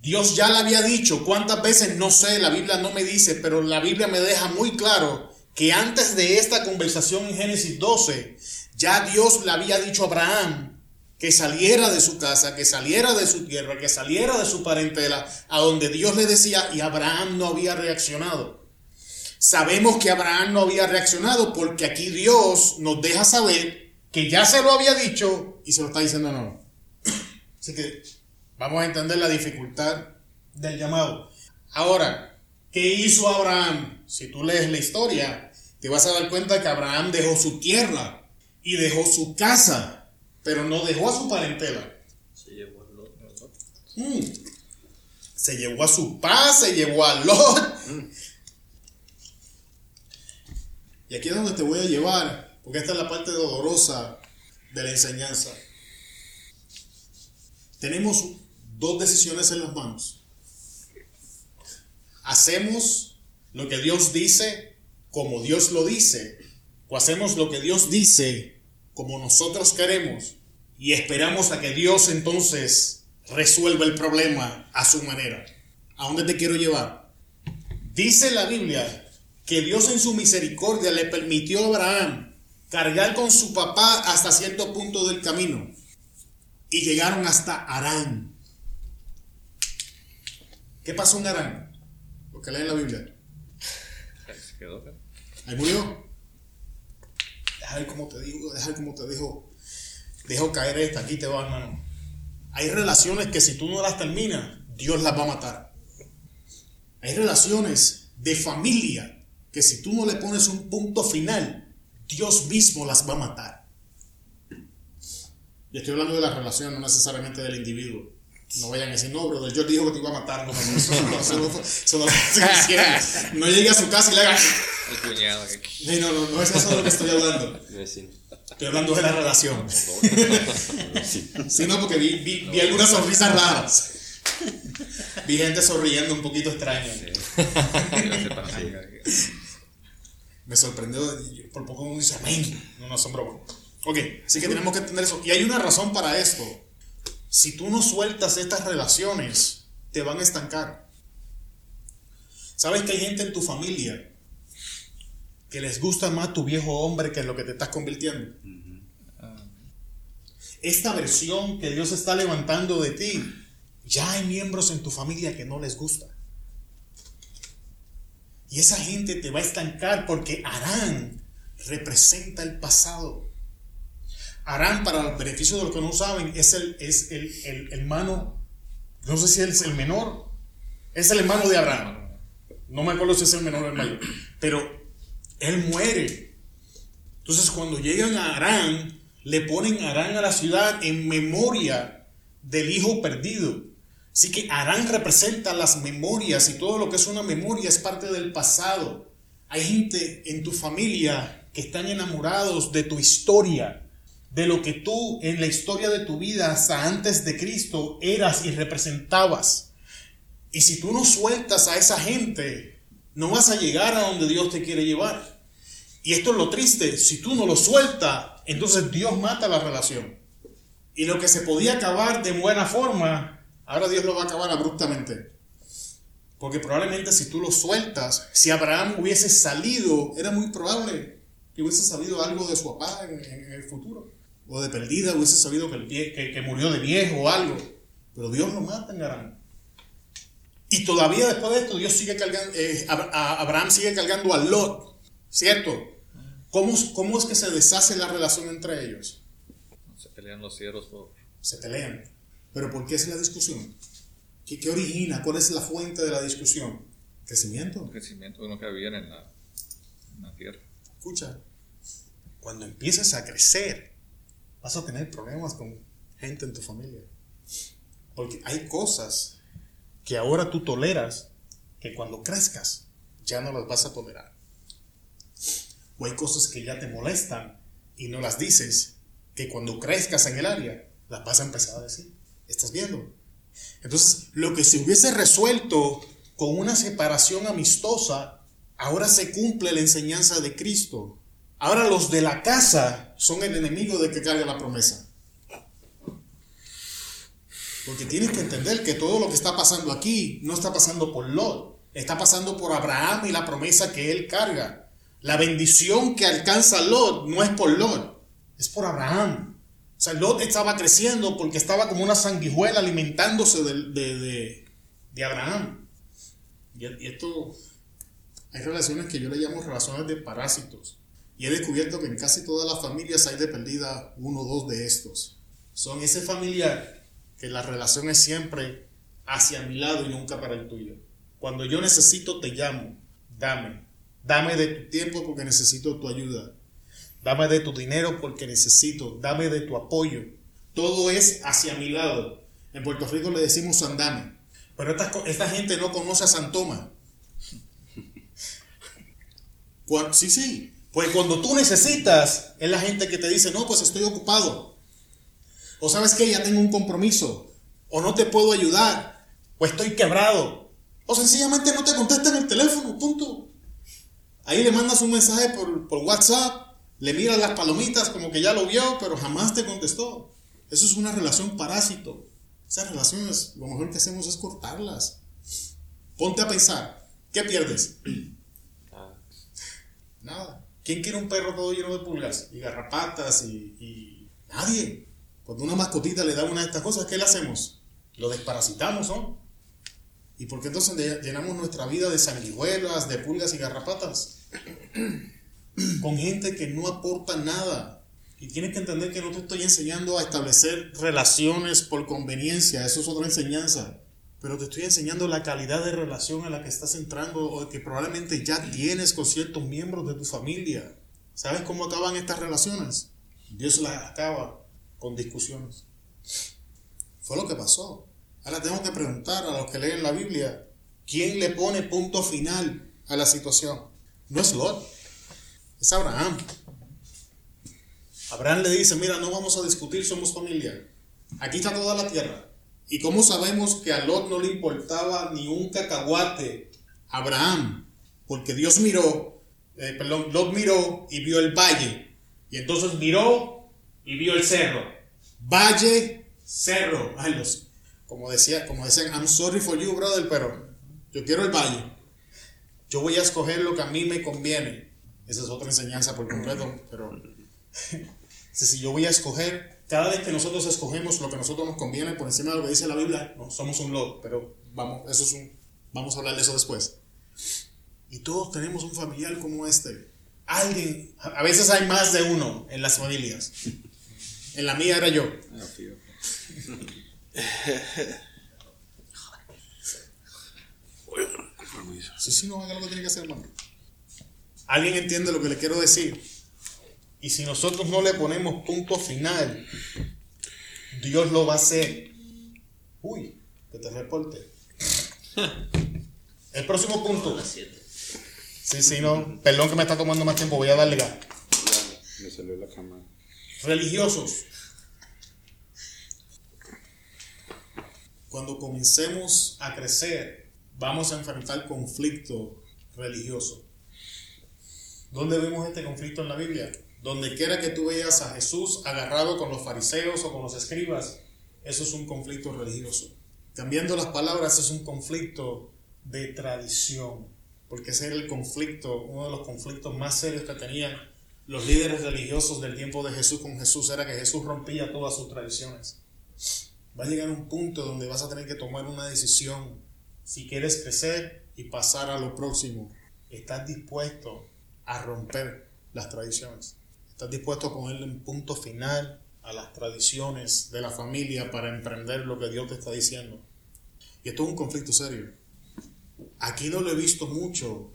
Dios ya le había dicho, cuántas veces no sé, la Biblia no me dice, pero la Biblia me deja muy claro que antes de esta conversación en Génesis 12, ya Dios le había dicho a Abraham que saliera de su casa, que saliera de su tierra, que saliera de su parentela, a donde Dios le decía, y Abraham no había reaccionado. Sabemos que Abraham no había reaccionado porque aquí Dios nos deja saber que ya se lo había dicho y se lo está diciendo no. Así que vamos a entender la dificultad del llamado. Ahora, ¿qué hizo Abraham? Si tú lees la historia, te vas a dar cuenta que Abraham dejó su tierra y dejó su casa pero no dejó a su parentela. Se llevó a Lot. Mm. Se llevó a su paz, se llevó a Lot. Y aquí es donde te voy a llevar, porque esta es la parte dolorosa de la enseñanza. Tenemos dos decisiones en las manos. Hacemos lo que Dios dice como Dios lo dice, o hacemos lo que Dios dice como nosotros queremos y esperamos a que Dios entonces resuelva el problema a su manera. ¿A dónde te quiero llevar? Dice la Biblia que Dios en su misericordia le permitió a Abraham cargar con su papá hasta cierto punto del camino y llegaron hasta Arán. ¿Qué pasó en Arán? Lo que lee en la Biblia. Se quedó, pero- Ahí murió. Deja ver cómo te digo, deja ver cómo te dejo, dejo caer esta, aquí te va hermano. Hay relaciones que si tú no las terminas, Dios las va a matar. Hay relaciones de familia que si tú no le pones un punto final, Dios mismo las va a matar. Y estoy hablando de la relación, no necesariamente del individuo. No vayan a decir, no, brother, yo dijo que te iba a matar. No, no, llegue a su casa y le haga... El cuñado. que- Sí, no, no, no es eso de lo que estoy hablando. Estoy hablando de la relación. Sí, no, porque vi, vi, vi algunas sonrisas raras. Vi gente sonriendo un poquito se para- Me sorprendió. Por poco uno dice amén. No, no, son bromas. Ok, así que tenemos que entender eso. Y hay una razón para esto. Si tú no sueltas estas relaciones, te van a estancar. ¿Sabes que hay gente en tu familia que les gusta más tu viejo hombre que lo que te estás convirtiendo? Esta versión que Dios está levantando de ti, ya hay miembros en tu familia que no les gusta. Y esa gente te va a estancar porque Arán representa el pasado. Arán, para el beneficio de los que no saben, es el, es el, el hermano, no sé si es el menor, es el hermano de Abraham. No me acuerdo si es el menor o el mayor, pero él muere. Entonces cuando llegan a Arán, le ponen Arán a la ciudad en memoria del hijo perdido. Así que Arán representa las memorias y todo lo que es una memoria es parte del pasado. Hay gente en tu familia que están enamorados de tu historia, de lo que tú en la historia de tu vida hasta antes de Cristo eras y representabas. Y si tú no sueltas a esa gente, no vas a llegar a donde Dios te quiere llevar. Y esto es lo triste, si tú no lo sueltas, entonces Dios mata la relación. Y lo que se podía acabar de buena forma, ahora Dios lo va a acabar abruptamente. Porque probablemente si tú lo sueltas, si Abraham hubiese salido, era muy probable que hubiese sabido algo de su papá en, en el futuro. O de perdida hubiese sabido que, el vie- que, que murió de viejo o algo. Pero Dios lo mata en Aram. Y todavía después de esto, Dios sigue cargando, eh, Abraham sigue cargando a Lot. ¿Cierto? ¿Cómo, ¿Cómo es que se deshace la relación entre ellos? Se pelean los cielos por Se pelean. ¿Pero por qué es la discusión? ¿Qué, qué origina? ¿Cuál es la fuente de la discusión? Crecimiento. crecimiento, uno que viven en la, en la tierra. Escucha, cuando empieces a crecer, vas a tener problemas con gente en tu familia. Porque hay cosas que ahora tú toleras que cuando crezcas ya no las vas a tolerar. O hay cosas que ya te molestan y no las dices, que cuando crezcas en el área las vas a empezar a decir. ¿Estás viendo? Entonces, lo que se hubiese resuelto con una separación amistosa, ahora se cumple la enseñanza de Cristo. Ahora los de la casa son el enemigo de que cargue la promesa. Porque tienes que entender que todo lo que está pasando aquí no está pasando por Lot, está pasando por Abraham y la promesa que él carga. La bendición que alcanza Lot no es por Lot, es por Abraham. O sea, Lot estaba creciendo porque estaba como una sanguijuela alimentándose de, de, de, Abraham. Y, y esto, hay relaciones que yo le llamo relaciones de parásitos. Y he descubierto que en casi todas las familias hay de perdida uno o dos de estos. Son ese familiar que la relación es siempre hacia mi lado y nunca para el tuyo. Cuando yo necesito, te llamo. Dame. Dame de tu tiempo porque necesito tu ayuda. Dame de tu dinero porque necesito. Dame de tu apoyo. Todo es hacia mi lado. En Puerto Rico le decimos Sandame. Pero esta, gente no conoce a Santoma. Cuando, sí, sí. Pues cuando tú necesitas, es la gente que te dice, no, pues estoy ocupado. O sabes que ya tengo un compromiso. O no te puedo ayudar. O estoy quebrado. O sencillamente no te contestan el teléfono. Punto. Ahí le mandas un mensaje por WhatsApp. Le miras las palomitas como que ya lo vio, pero jamás te contestó. Eso es una relación parásito. Esas relaciones, lo mejor que hacemos es cortarlas. Ponte a pensar. ¿Qué pierdes? Nada. ¿Quién quiere un perro todo lleno de pulgas y garrapatas y, y... nadie? Cuando una mascotita le da una de estas cosas, ¿qué le hacemos? Lo desparasitamos, ¿no? ¿Y por qué entonces llenamos nuestra vida de sanguijuelas, de pulgas y garrapatas? Con gente que no aporta nada. Y tienes que entender que no te estoy enseñando a establecer relaciones por conveniencia, eso es otra enseñanza. Pero te estoy enseñando la calidad de relación a la que estás entrando o que probablemente ya tienes con ciertos miembros de tu familia. ¿Sabes cómo acaban estas relaciones? Dios las acaba con discusiones. Fue lo que pasó. Ahora tengo que preguntar a los que leen la Biblia, ¿quién le pone punto final a la situación? No es Lot, es Abraham. Abraham le dice, mira, no vamos a discutir, somos familia. Aquí está toda la tierra. ¿Y cómo sabemos que a Lot no le importaba ni un cacahuate? Abraham, porque Dios miró, eh, perdón, Lot miró y vio el valle. Y entonces miró y vio el cerro. Valle, cerro. Ay, los, como decía, como decían, I'm sorry for you, brother, pero yo quiero el valle. Yo voy a escoger lo que a mí me conviene. Esa es otra enseñanza por completo, pero si yo voy a escoger, cada vez que nosotros escogemos lo que a nosotros nos conviene por encima de lo que dice la Biblia, no, somos un lot, pero vamos, eso es un, vamos a hablar de eso después. Y todos tenemos un familiar como este. Alguien, a veces hay más de uno en las familias. En la mía era yo. Sí, sí, no haga lo que tiene que hacer, hermano. ¿Alguien entiende lo que le quiero decir? Y si nosotros no le ponemos punto final, Dios lo va a hacer. Uy, que te reporte. El próximo punto. Sí, sí, no. Perdón que me está tomando más tiempo, voy a darle gas. Me salió la cámara. Religiosos. Cuando comencemos a crecer, vamos a enfrentar conflicto religioso. ¿Dónde vemos este conflicto en la Biblia? Donde quiera que tú veas a Jesús agarrado con los fariseos o con los escribas, eso es un conflicto religioso. Cambiando las palabras, es un conflicto de tradición, porque ese era el conflicto, uno de los conflictos más serios que tenían los líderes religiosos del tiempo de Jesús con Jesús, era que Jesús rompía todas sus tradiciones. Va a llegar un punto donde vas a tener que tomar una decisión si quieres crecer y pasar a lo próximo. ¿Estás dispuesto a romper las tradiciones? ¿Estás dispuesto a ponerle un punto final a las tradiciones de la familia para emprender lo que Dios te está diciendo? Y esto es un conflicto serio. Aquí no lo he visto mucho,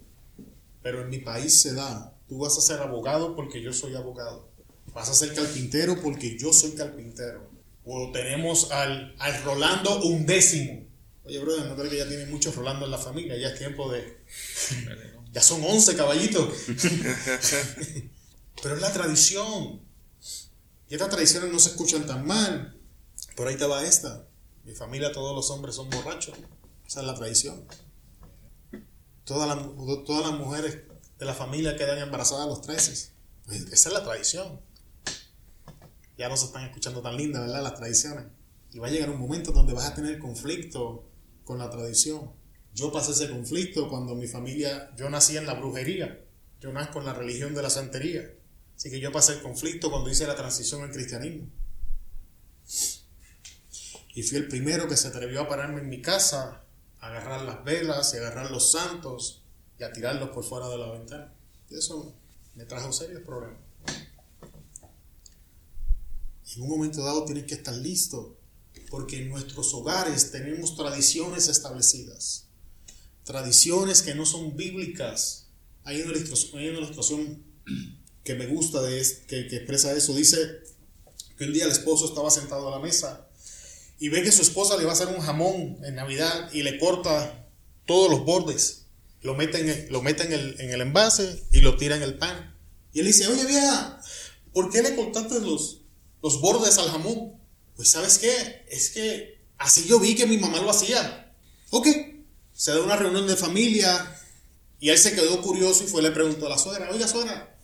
pero en mi país se da. Tú vas a ser abogado porque yo soy abogado. Vas a ser carpintero porque yo soy carpintero. O tenemos al, al Rolando undécimo. Oye, brother, no creo que ya tiene muchos Rolando en la familia. Ya es tiempo de... ya son 11 caballitos. Pero es la tradición. Y estas tradiciones no se escuchan tan mal. Por ahí te va esta. Mi familia, todos los hombres son borrachos. Esa es la tradición. Todas las, todas las mujeres de la familia quedan embarazadas a los 13. Esa es la tradición. Ya no se están escuchando tan lindas, ¿verdad? Las tradiciones. Y va a llegar un momento donde vas a tener conflicto con la tradición. Yo pasé ese conflicto cuando mi familia, yo nací en la brujería, yo nací con la religión de la santería. Así que yo pasé el conflicto cuando hice la transición al cristianismo. Y fui el primero que se atrevió a pararme en mi casa, a agarrar las velas y agarrar los santos y a tirarlos por fuera de la ventana. Y eso me trajo serios problemas. En un momento dado tienes que estar listo, porque en nuestros hogares tenemos tradiciones establecidas, tradiciones que no son bíblicas. Hay una ilustración, hay que me gusta, de, que, que expresa eso. Dice que un día el esposo estaba sentado a la mesa y ve que su esposa le va a hacer un jamón en Navidad y le corta todos los bordes, lo mete en lo mete en el envase y lo tira en el pan. Y él dice, oye vieja, ¿por qué le cortaste los, los bordes al jamón? Pues sabes qué, es que así yo vi que mi mamá lo hacía. Ok, se da una reunión de familia y él se quedó curioso y fue le preguntó a la suegra, oiga suegra,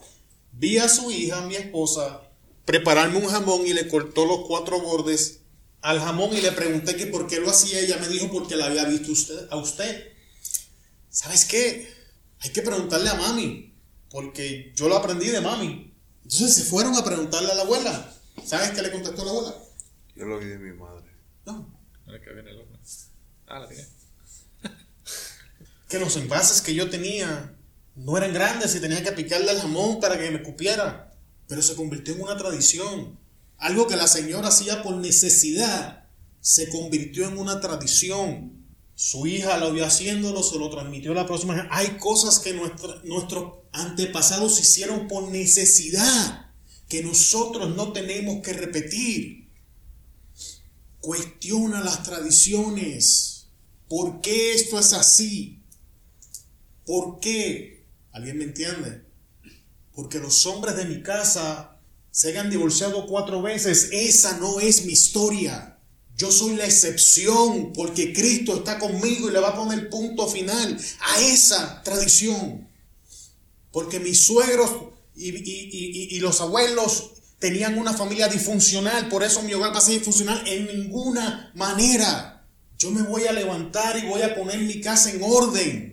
vi a su hija, mi esposa, prepararme un jamón y le cortó los cuatro bordes al jamón y le pregunté que por qué lo hacía. Ella me dijo porque la había visto usted, a usted. ¿Sabes qué? Hay que preguntarle a mami, porque yo lo aprendí de mami. Entonces se fueron a preguntarle a la abuela. ¿Sabes qué le contestó la abuela? Yo lo vi de mi madre. No. que viene el horno. Ah, la tiene. Que los envases que yo tenía no eran grandes y tenía que picarle al jamón para que me cupiera. Pero se convirtió en una tradición. Algo que la señora hacía por necesidad se convirtió en una tradición. Su hija lo vio haciéndolo, se lo transmitió a la próxima. Hay cosas que nuestros antepasados hicieron por necesidad, que nosotros no tenemos que repetir. Cuestiona las tradiciones. ¿Por qué esto es así? ¿Por qué? ¿Alguien me entiende? Porque los hombres de mi casa se hayan divorciado cuatro veces. Esa no es mi historia. Yo soy la excepción porque Cristo está conmigo y le va a poner punto final a esa tradición. Porque mis suegros y, y, los abuelos tenían una familia disfuncional, por eso mi hogar va a ser disfuncional en ninguna manera. Yo me voy a levantar y voy a poner mi casa en orden.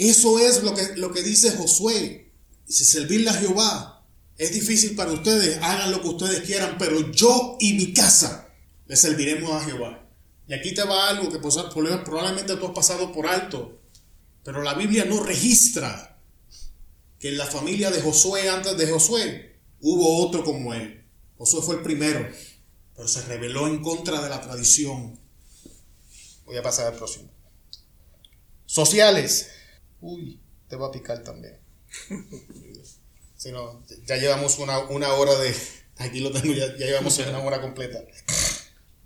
Eso es lo que, lo que dice Josué. Si servirle a Jehová es difícil para ustedes, hagan lo que ustedes quieran, pero yo y mi casa le serviremos a Jehová. Y aquí te va algo que probablemente tú has pasado por alto, pero la Biblia no registra que en la familia de Josué, antes de Josué, hubo otro como él. Josué fue el primero, pero se rebeló en contra de la tradición. Voy a pasar al próximo. Sociales. Uy, te va a picar también. Si no, ya llevamos una, hora de... Aquí lo tengo, ya, ya llevamos una hora completa.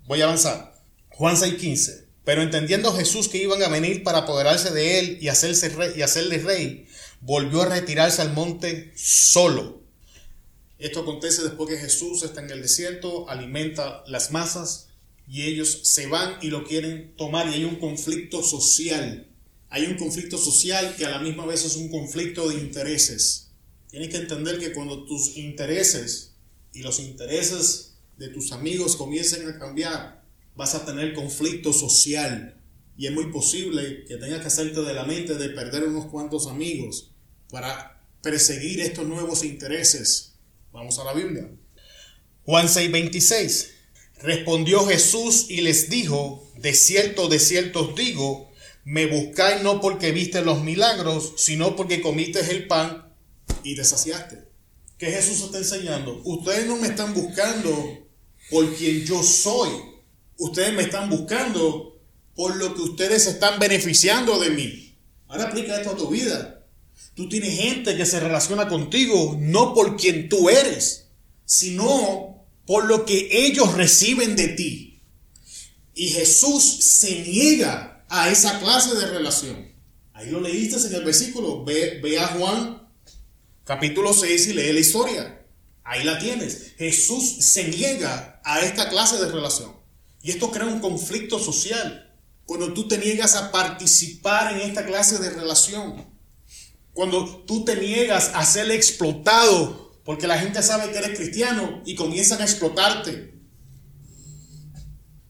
Voy a avanzar. Juan 6:15. Pero entendiendo Jesús que iban a venir para apoderarse de él y, hacerse rey, y hacerle rey, volvió a retirarse al monte solo. Esto acontece después que Jesús está en el desierto, alimenta las masas y ellos se van y lo quieren tomar y hay un conflicto social. Hay un conflicto social que a la misma vez es un conflicto de intereses. Tienes que entender que cuando tus intereses y los intereses de tus amigos comiencen a cambiar, vas a tener conflicto social. Y es muy posible que tengas que hacerte de la mente de perder unos cuantos amigos para perseguir estos nuevos intereses. Vamos a la Biblia. Juan 6:26. Respondió Jesús y les dijo, de cierto, de cierto os digo, me buscáis no porque viste los milagros, sino porque comiste el pan y te saciaste. ¿Qué Jesús está enseñando? Ustedes no me están buscando por quien yo soy. Ustedes me están buscando por lo que ustedes están beneficiando de mí. Ahora aplica esto a tu vida. Tú tienes gente que se relaciona contigo no por quien tú eres, sino por lo que ellos reciben de ti. Y Jesús se niega a esa clase de relación. Ahí lo leíste en el versículo. Ve, ve a Juan capítulo 6 y lee la historia. Ahí la tienes. Jesús se niega a esta clase de relación. Y esto crea un conflicto social. Cuando tú te niegas a participar en esta clase de relación. Cuando tú te niegas a ser explotado porque la gente sabe que eres cristiano y comienzan a explotarte.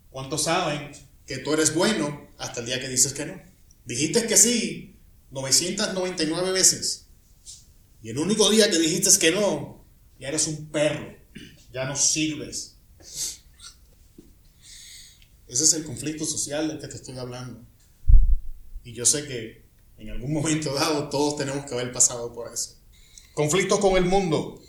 ¿Cuántos saben que tú eres bueno hasta el día que dices que no? Dijiste que sí 999 veces. Y el único día que dijiste que no, ya eres un perro. Ya no sirves. Ese es el conflicto social del que te estoy hablando. Y yo sé que en algún momento dado todos tenemos que haber pasado por eso. Conflictos con el mundo.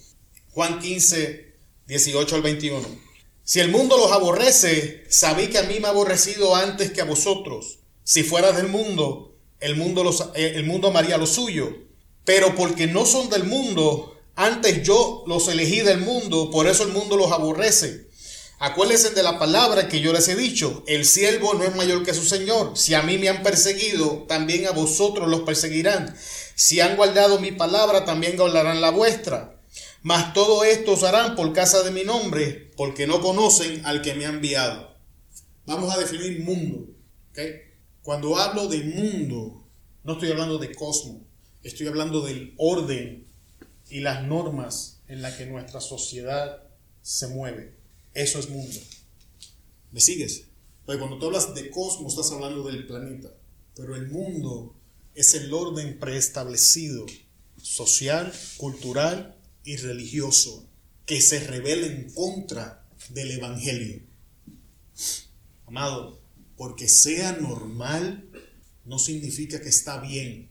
Juan 15, 18 al 21. Si el mundo los aborrece, sabéis que a mí me ha aborrecido antes que a vosotros. Si fuera del mundo, el mundo, los, eh, el mundo amaría lo suyo. Pero porque no son del mundo, antes yo los elegí del mundo, por eso el mundo los aborrece. Acuérdense de la palabra que yo les he dicho, el siervo no es mayor que su Señor. Si a mí me han perseguido, también a vosotros los perseguirán. Si han guardado mi palabra, también guardarán la vuestra. Mas todo esto os harán por casa de mi nombre, porque no conocen al que me ha enviado. Vamos a definir mundo. Cuando hablo de mundo, no estoy hablando de cosmos, estoy hablando del orden y las normas en las que nuestra sociedad se mueve. Eso es mundo. ¿Me sigues? Porque cuando tú hablas de cosmos, estás hablando del planeta. Pero el mundo es el orden preestablecido, social, cultural y religioso, que se revela en contra del Evangelio. Amado, porque sea normal no significa que está bien.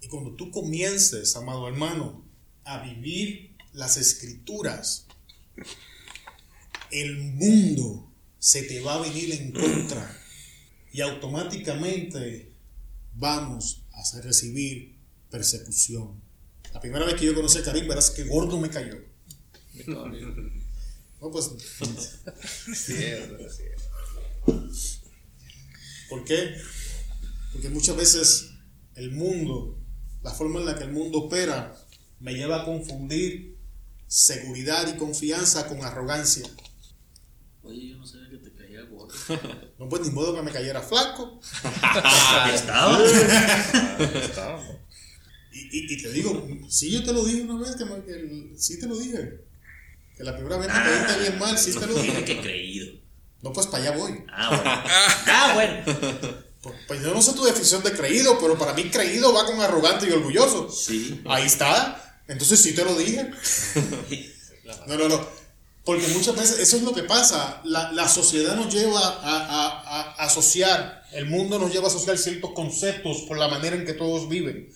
Y cuando tú comiences, amado hermano, a vivir las escrituras, el mundo se te va a venir en contra y automáticamente vamos a recibir persecución. La primera vez que yo conocí a Karim, verás que gordo me cayó. No, pues. ¿Por qué? Porque muchas veces el mundo, la forma en la que el mundo opera, me lleva a confundir seguridad y confianza con arrogancia. Oye, yo no sabía que te caía gordo. No, pues ni modo que me cayera flaco. ¿Estaba? Y, y, y te digo, sí, yo te lo dije una vez, que, que sí te lo dije. Que la primera vez me caíste bien mal, sí te lo Dije que creído. No, pues para allá voy. Ah, bueno. Ah, bueno. Pues, pues yo no sé tu definición de creído, pero para mí creído va con arrogante y orgulloso. Sí. Ahí está. Entonces sí te lo dije. No, no, no. Porque muchas veces eso es lo que pasa. La, la sociedad nos lleva a, a- a- a asociar, el mundo nos lleva a asociar ciertos conceptos por la manera en que todos viven.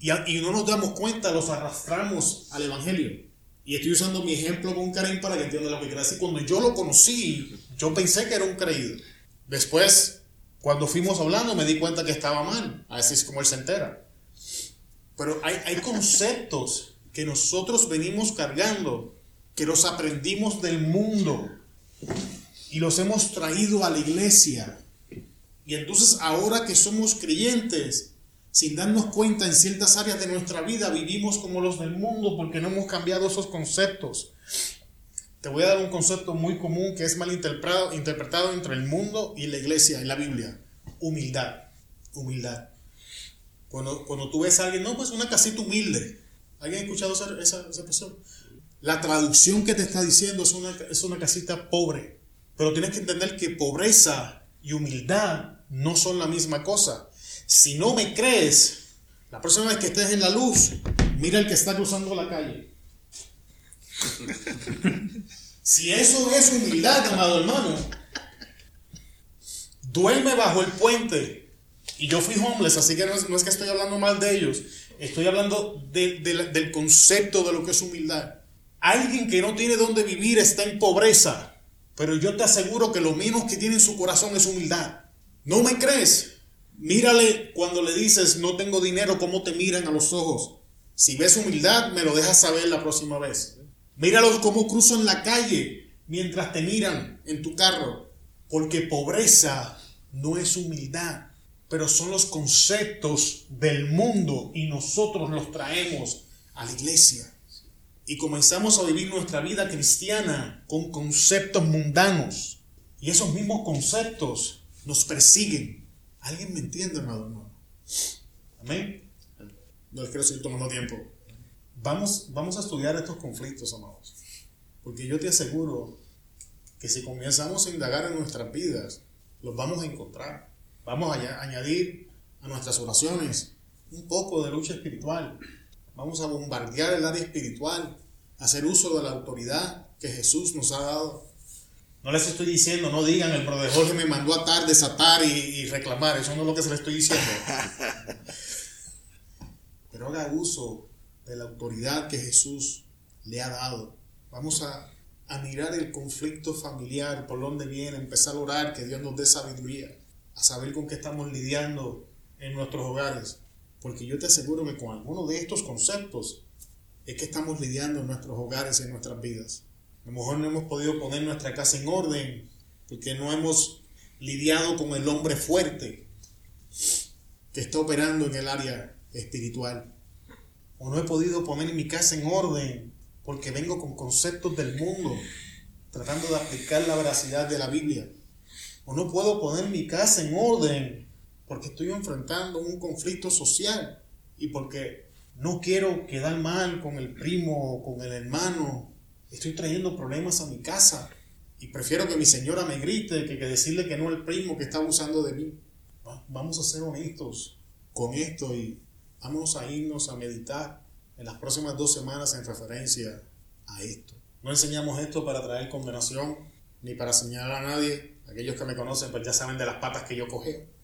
Y, y no nos damos cuenta, los arrastramos al Evangelio. Y estoy usando mi ejemplo con Karim para que entienda lo que quiero decir. Cuando yo lo conocí, yo pensé que era un creído. Después, cuando fuimos hablando, me di cuenta que estaba mal. Así es como él se entera. Pero hay, hay conceptos que nosotros venimos cargando, que los aprendimos del mundo y los hemos traído a la iglesia. Y entonces ahora que somos creyentes, sin darnos cuenta en ciertas áreas de nuestra vida, vivimos como los del mundo porque no hemos cambiado esos conceptos. Te voy a dar un concepto muy común que es mal interpretado, entre el mundo y la iglesia en la Biblia. Humildad. Humildad. Cuando, cuando tú ves a alguien, no, pues una casita humilde. ¿Alguien ha escuchado esa, esa, esa expresión? La traducción que te está diciendo es una, es una casita pobre. Pero tienes que entender que pobreza y humildad no son la misma cosa. Si no me crees, la próxima vez que estés en la luz, mira el que está cruzando la calle. Si eso es humildad, amado hermano, duerme bajo el puente. Y yo fui homeless, así que no es, no es que estoy hablando mal de ellos. Estoy hablando de- de la- del concepto de lo que es humildad. Alguien que no tiene dónde vivir está en pobreza. Pero yo te aseguro que lo menos que tiene en su corazón es humildad. ¿No me crees? Mírale cuando le dices no tengo dinero, cómo te miran a los ojos. Si ves humildad, me lo dejas saber la próxima vez. Míralos cómo cruzan la calle mientras te miran en tu carro. Porque pobreza no es humildad, pero son los conceptos del mundo y nosotros los traemos a la iglesia. Y comenzamos a vivir nuestra vida cristiana con conceptos mundanos. Y esos mismos conceptos nos persiguen. ¿Alguien me entiende, amado hermano? Amén. No les quiero seguir tomando tiempo. Vamos, vamos a estudiar estos conflictos, amados. Porque yo te aseguro que si comenzamos a indagar en nuestras vidas, los vamos a encontrar. Vamos a añadir a nuestras oraciones un poco de lucha espiritual. Vamos a bombardear el área espiritual, hacer uso de la autoridad que Jesús nos ha dado. No les estoy diciendo, no digan, el brother Jorge me mandó a atar, desatar y, y reclamar. Eso no es lo que se le estoy diciendo. Pero haga uso de la autoridad que Jesús le ha dado. Vamos a, a mirar el conflicto familiar, por dónde viene, empezar a orar, que Dios nos dé sabiduría, a saber con qué estamos lidiando en nuestros hogares. Porque yo te aseguro que con alguno de estos conceptos es que estamos lidiando en nuestros hogares y en nuestras vidas. A lo mejor no hemos podido poner nuestra casa en orden porque no hemos lidiado con el hombre fuerte que está operando en el área espiritual. O no he podido poner mi casa en orden porque vengo con conceptos del mundo tratando de aplicar la veracidad de la Biblia. O no puedo poner mi casa en orden porque estoy enfrentando un conflicto social y porque no quiero quedar mal con el primo o con el hermano. Estoy trayendo problemas a mi casa y prefiero que mi señora me grite que, decirle que no al primo que está abusando de mí. Vamos a ser honestos con esto y vamos a irnos a meditar en las próximas dos semanas en referencia a esto. No enseñamos esto para traer condenación ni para señalar a nadie. Aquellos que me conocen pues ya saben de las patas que yo cogeo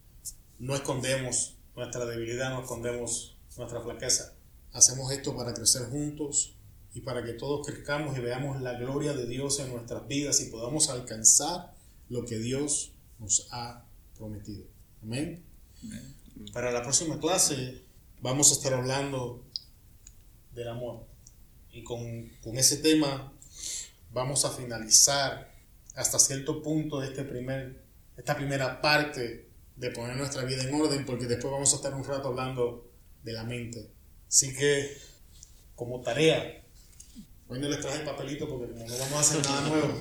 no escondemos nuestra debilidad, no escondemos nuestra flaqueza. Hacemos esto para crecer juntos y para que todos crezcamos y veamos la gloria de Dios en nuestras vidas y podamos alcanzar lo que Dios nos ha prometido. Amén. Para la próxima clase vamos a estar hablando del amor. Y con, con ese tema vamos a finalizar hasta cierto punto este primer, esta primera parte de poner nuestra vida en orden, porque después vamos a estar un rato hablando de la mente. Así que, como tarea, hoy no les traje papelito porque no vamos a hacer nada nuevo,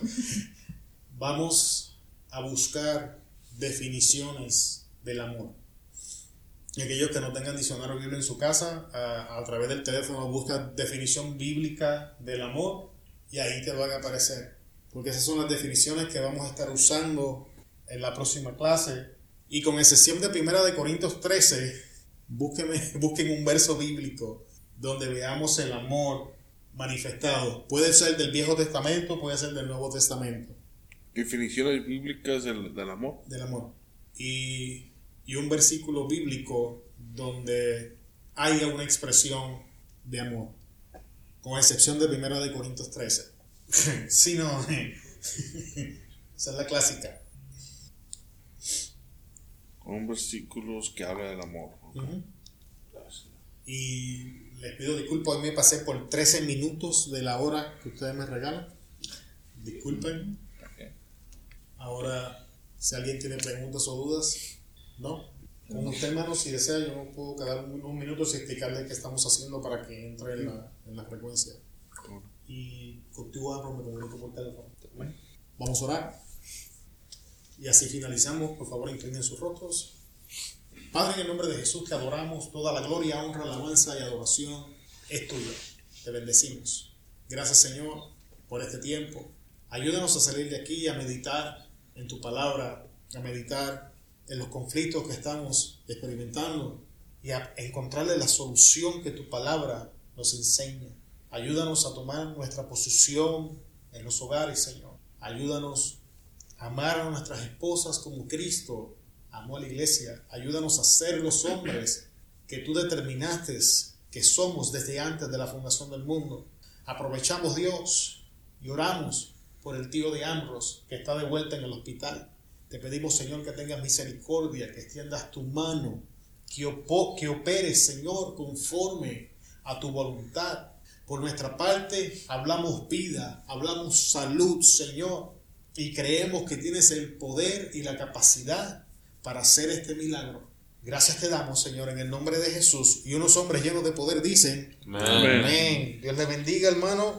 vamos a buscar definiciones del amor. Y aquellos que no tengan diccionario bíblico en su casa, a, través del teléfono busca definición bíblica del amor y ahí te van a aparecer. Porque esas son las definiciones que vamos a estar usando en la próxima clase y con excepción de Primera de Corintios 13, busquen un verso bíblico donde veamos el amor manifestado. Puede ser del Viejo Testamento, puede ser del Nuevo Testamento. Definiciones bíblicas del, del amor. Del amor. Y, y, un versículo bíblico donde haya una expresión de amor. Con excepción de Primera de Corintios 13. si no, esa es la clásica con versículos que hablan del amor. Y les pido disculpas, hoy me pasé por 13 minutos de la hora que ustedes me regalan. Disculpen. Ahora, si alguien tiene preguntas o dudas, ¿no? Con usted, hermano, si desea, yo no puedo quedar unos minutos y explicarle qué estamos haciendo para que entre en la, en la frecuencia. Y contigo, me comunico por teléfono. Vamos a orar. Y así finalizamos. Por favor, inclinen sus rostros. Padre, en el nombre de Jesús te adoramos. Toda la gloria, honra, alabanza y adoración es tuya. Te bendecimos. Gracias, Señor, por este tiempo. Ayúdanos a salir de aquí a meditar en tu palabra, a meditar en los conflictos que estamos experimentando y a encontrarle la solución que tu palabra nos enseña. Ayúdanos a tomar nuestra posición en los hogares, Señor. Ayúdanos amar a nuestras esposas como Cristo amó a la iglesia. Ayúdanos a ser los hombres que tú determinaste que somos desde antes de la fundación del mundo. Aprovechamos Dios y oramos por el tío de Amros que está de vuelta en el hospital. Te pedimos, Señor, que tengas misericordia, que extiendas tu mano, que, que operes, Señor, conforme a tu voluntad. Por nuestra parte, hablamos vida, hablamos salud, Señor y creemos que tienes el poder y la capacidad para hacer este milagro. Gracias te damos, Señor, en el nombre de Jesús. Y unos hombres llenos de poder dicen, Amén. Dios le bendiga, hermano.